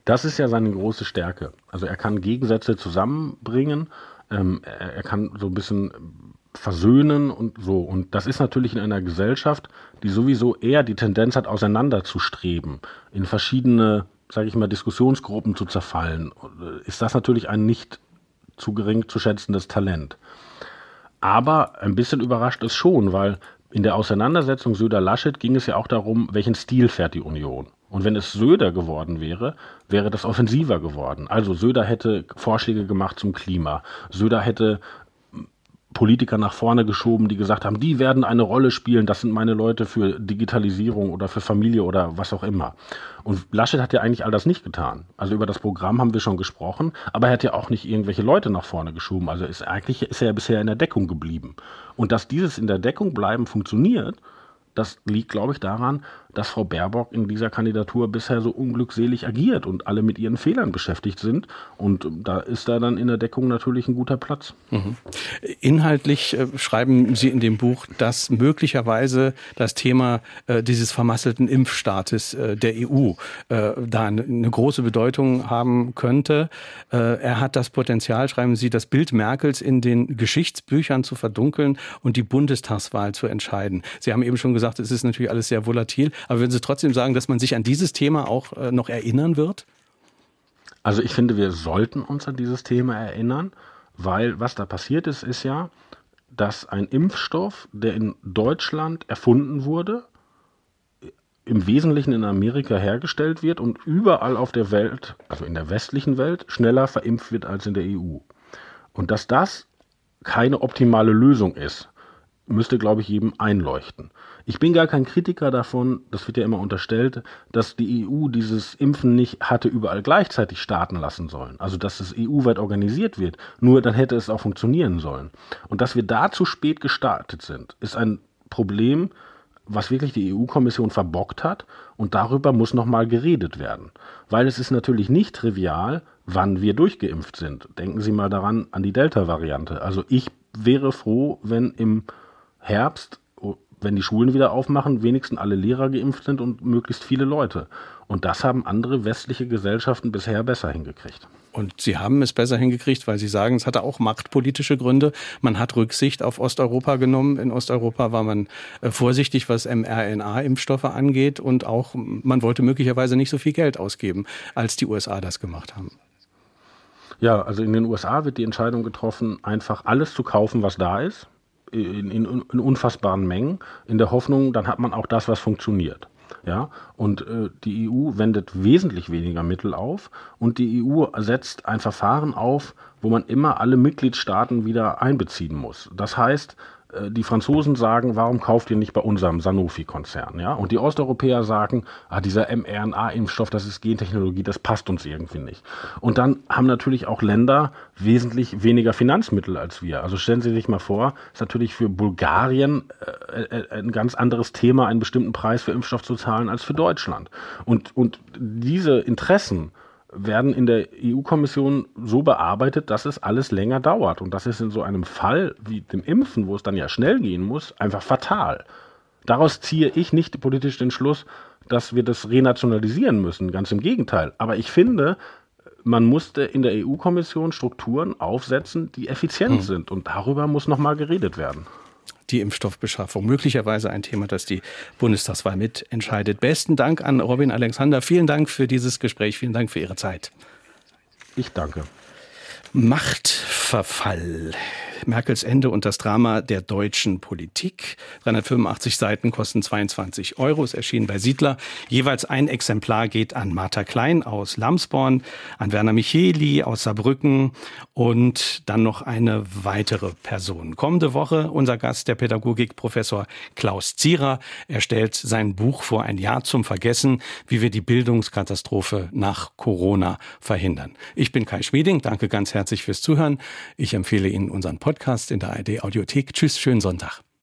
Das ist ja seine große Stärke. Also er kann Gegensätze zusammenbringen, ähm, er, er, kann so ein bisschen versöhnen und so. Und das ist natürlich in einer Gesellschaft, die sowieso eher die Tendenz hat, auseinanderzustreben, in verschiedene, sage ich mal, Diskussionsgruppen zu zerfallen, ist das natürlich ein nicht zu gering zu schätzendes Talent. Aber ein bisschen überrascht es schon, weil in der Auseinandersetzung Söder-Laschet ging es ja auch darum, welchen Stil fährt die Union. Und wenn es Söder geworden wäre, wäre das offensiver geworden. Also Söder hätte Vorschläge gemacht zum Klima. Söder hätte Politiker nach vorne geschoben, die gesagt haben, die werden eine Rolle spielen, das sind meine Leute für Digitalisierung oder für Familie oder was auch immer. Und Laschet hat ja eigentlich all das nicht getan. Also über das Programm haben wir schon gesprochen, aber er hat ja auch nicht irgendwelche Leute nach vorne geschoben. Also ist eigentlich ist er ja bisher in der Deckung geblieben. Und dass dieses in der Deckung bleiben funktioniert, das liegt, glaube ich, daran, dass Frau Baerbock in dieser Kandidatur bisher so unglückselig agiert und alle mit ihren Fehlern beschäftigt sind. Und da ist da dann in der Deckung natürlich ein guter Platz. Mhm. Inhaltlich äh, schreiben Sie in dem Buch, dass möglicherweise das Thema äh, dieses vermasselten Impfstaates äh, der EU da eine, große Bedeutung haben könnte. Er hat das Potenzial, schreiben Sie, das Bild Merkels in den Geschichtsbüchern zu verdunkeln und die Bundestagswahl zu entscheiden. Sie haben eben schon gesagt, es ist natürlich alles sehr volatil. Aber würden Sie trotzdem sagen, dass man sich an dieses Thema auch äh, noch erinnern wird? Also ich finde, wir sollten uns an dieses Thema erinnern, weil was da passiert ist, ist ja, dass ein Impfstoff, der in Deutschland erfunden wurde, im Wesentlichen in Amerika hergestellt wird und überall auf der Welt, also in der westlichen Welt, schneller verimpft wird als in der EU. Und dass das keine optimale Lösung ist, müsste, glaube ich, jedem einleuchten. Ich bin gar kein Kritiker davon, das wird ja immer unterstellt, dass die EU dieses Impfen nicht hatte überall gleichzeitig starten lassen sollen. Also dass es EU-weit organisiert wird. Nur dann hätte es auch funktionieren sollen. Und dass wir da zu spät gestartet sind, ist ein Problem, was wirklich die EU-Kommission verbockt hat. Und darüber muss nochmal geredet werden. Weil es ist natürlich nicht trivial, wann wir durchgeimpft sind. Denken Sie mal daran an die Delta-Variante. Also ich wäre froh, wenn im Herbst, wenn die Schulen wieder aufmachen, wenigstens alle Lehrer geimpft sind und möglichst viele Leute. Und das haben andere westliche Gesellschaften bisher besser hingekriegt. Und Sie haben es besser hingekriegt, weil Sie sagen, es hatte auch machtpolitische Gründe. Man hat Rücksicht auf Osteuropa genommen. In Osteuropa war man äh, vorsichtig, was mRNA-Impfstoffe angeht. Und auch, man wollte möglicherweise nicht so viel Geld ausgeben, als die USA das gemacht haben. Ja, also in den USA wird die Entscheidung getroffen, einfach alles zu kaufen, was da ist in, in, in unfassbaren Mengen, in der Hoffnung, dann hat man auch das, was funktioniert. Ja, und äh, die EU wendet wesentlich weniger Mittel auf und die EU setzt ein Verfahren auf, wo man immer alle Mitgliedstaaten wieder einbeziehen muss. Das heißt, die Franzosen sagen, warum kauft ihr nicht bei unserem Sanofi-Konzern? Ja? Und die Osteuropäer sagen, ah, dieser mRNA-Impfstoff, das ist Gentechnologie, das passt uns irgendwie nicht. Und dann haben natürlich auch Länder wesentlich weniger Finanzmittel als wir. Also stellen Sie sich mal vor, ist natürlich für Bulgarien äh, äh ein ganz anderes Thema, einen bestimmten Preis für Impfstoff zu zahlen als für Deutschland. Und, und diese Interessen, werden in der EU-Kommission so bearbeitet, dass es alles länger dauert. Und das ist in so einem Fall wie dem Impfen, wo es dann ja schnell gehen muss, einfach fatal. Daraus ziehe ich nicht politisch den Schluss, dass wir das renationalisieren müssen. Ganz im Gegenteil. Aber ich finde, man musste in der EU-Kommission Strukturen aufsetzen, die effizient hm. sind. Und darüber muss nochmal geredet werden die Impfstoffbeschaffung. Möglicherweise ein Thema, das die Bundestagswahl mitentscheidet. Besten Dank an Robin Alexander. Vielen Dank für dieses Gespräch. Vielen Dank für Ihre Zeit. Ich danke. Machtverfall. Merkels Ende und das Drama der deutschen Politik. 385 Seiten kosten 22 Euro. Es erschien bei Siedler. Jeweils ein Exemplar geht an Martha Klein aus Lamsborn, an Werner Micheli aus Saarbrücken und dann noch eine weitere Person. Kommende Woche unser Gast, der Pädagogikprofessor Klaus Zierer. Er stellt sein Buch vor ein Jahr zum Vergessen, wie wir die Bildungskatastrophe nach Corona verhindern. Ich bin Kai Schmieding. Danke ganz herzlich fürs Zuhören. Ich empfehle Ihnen unseren Podcast in der ARD Audiothek. Tschüss, schönen Sonntag.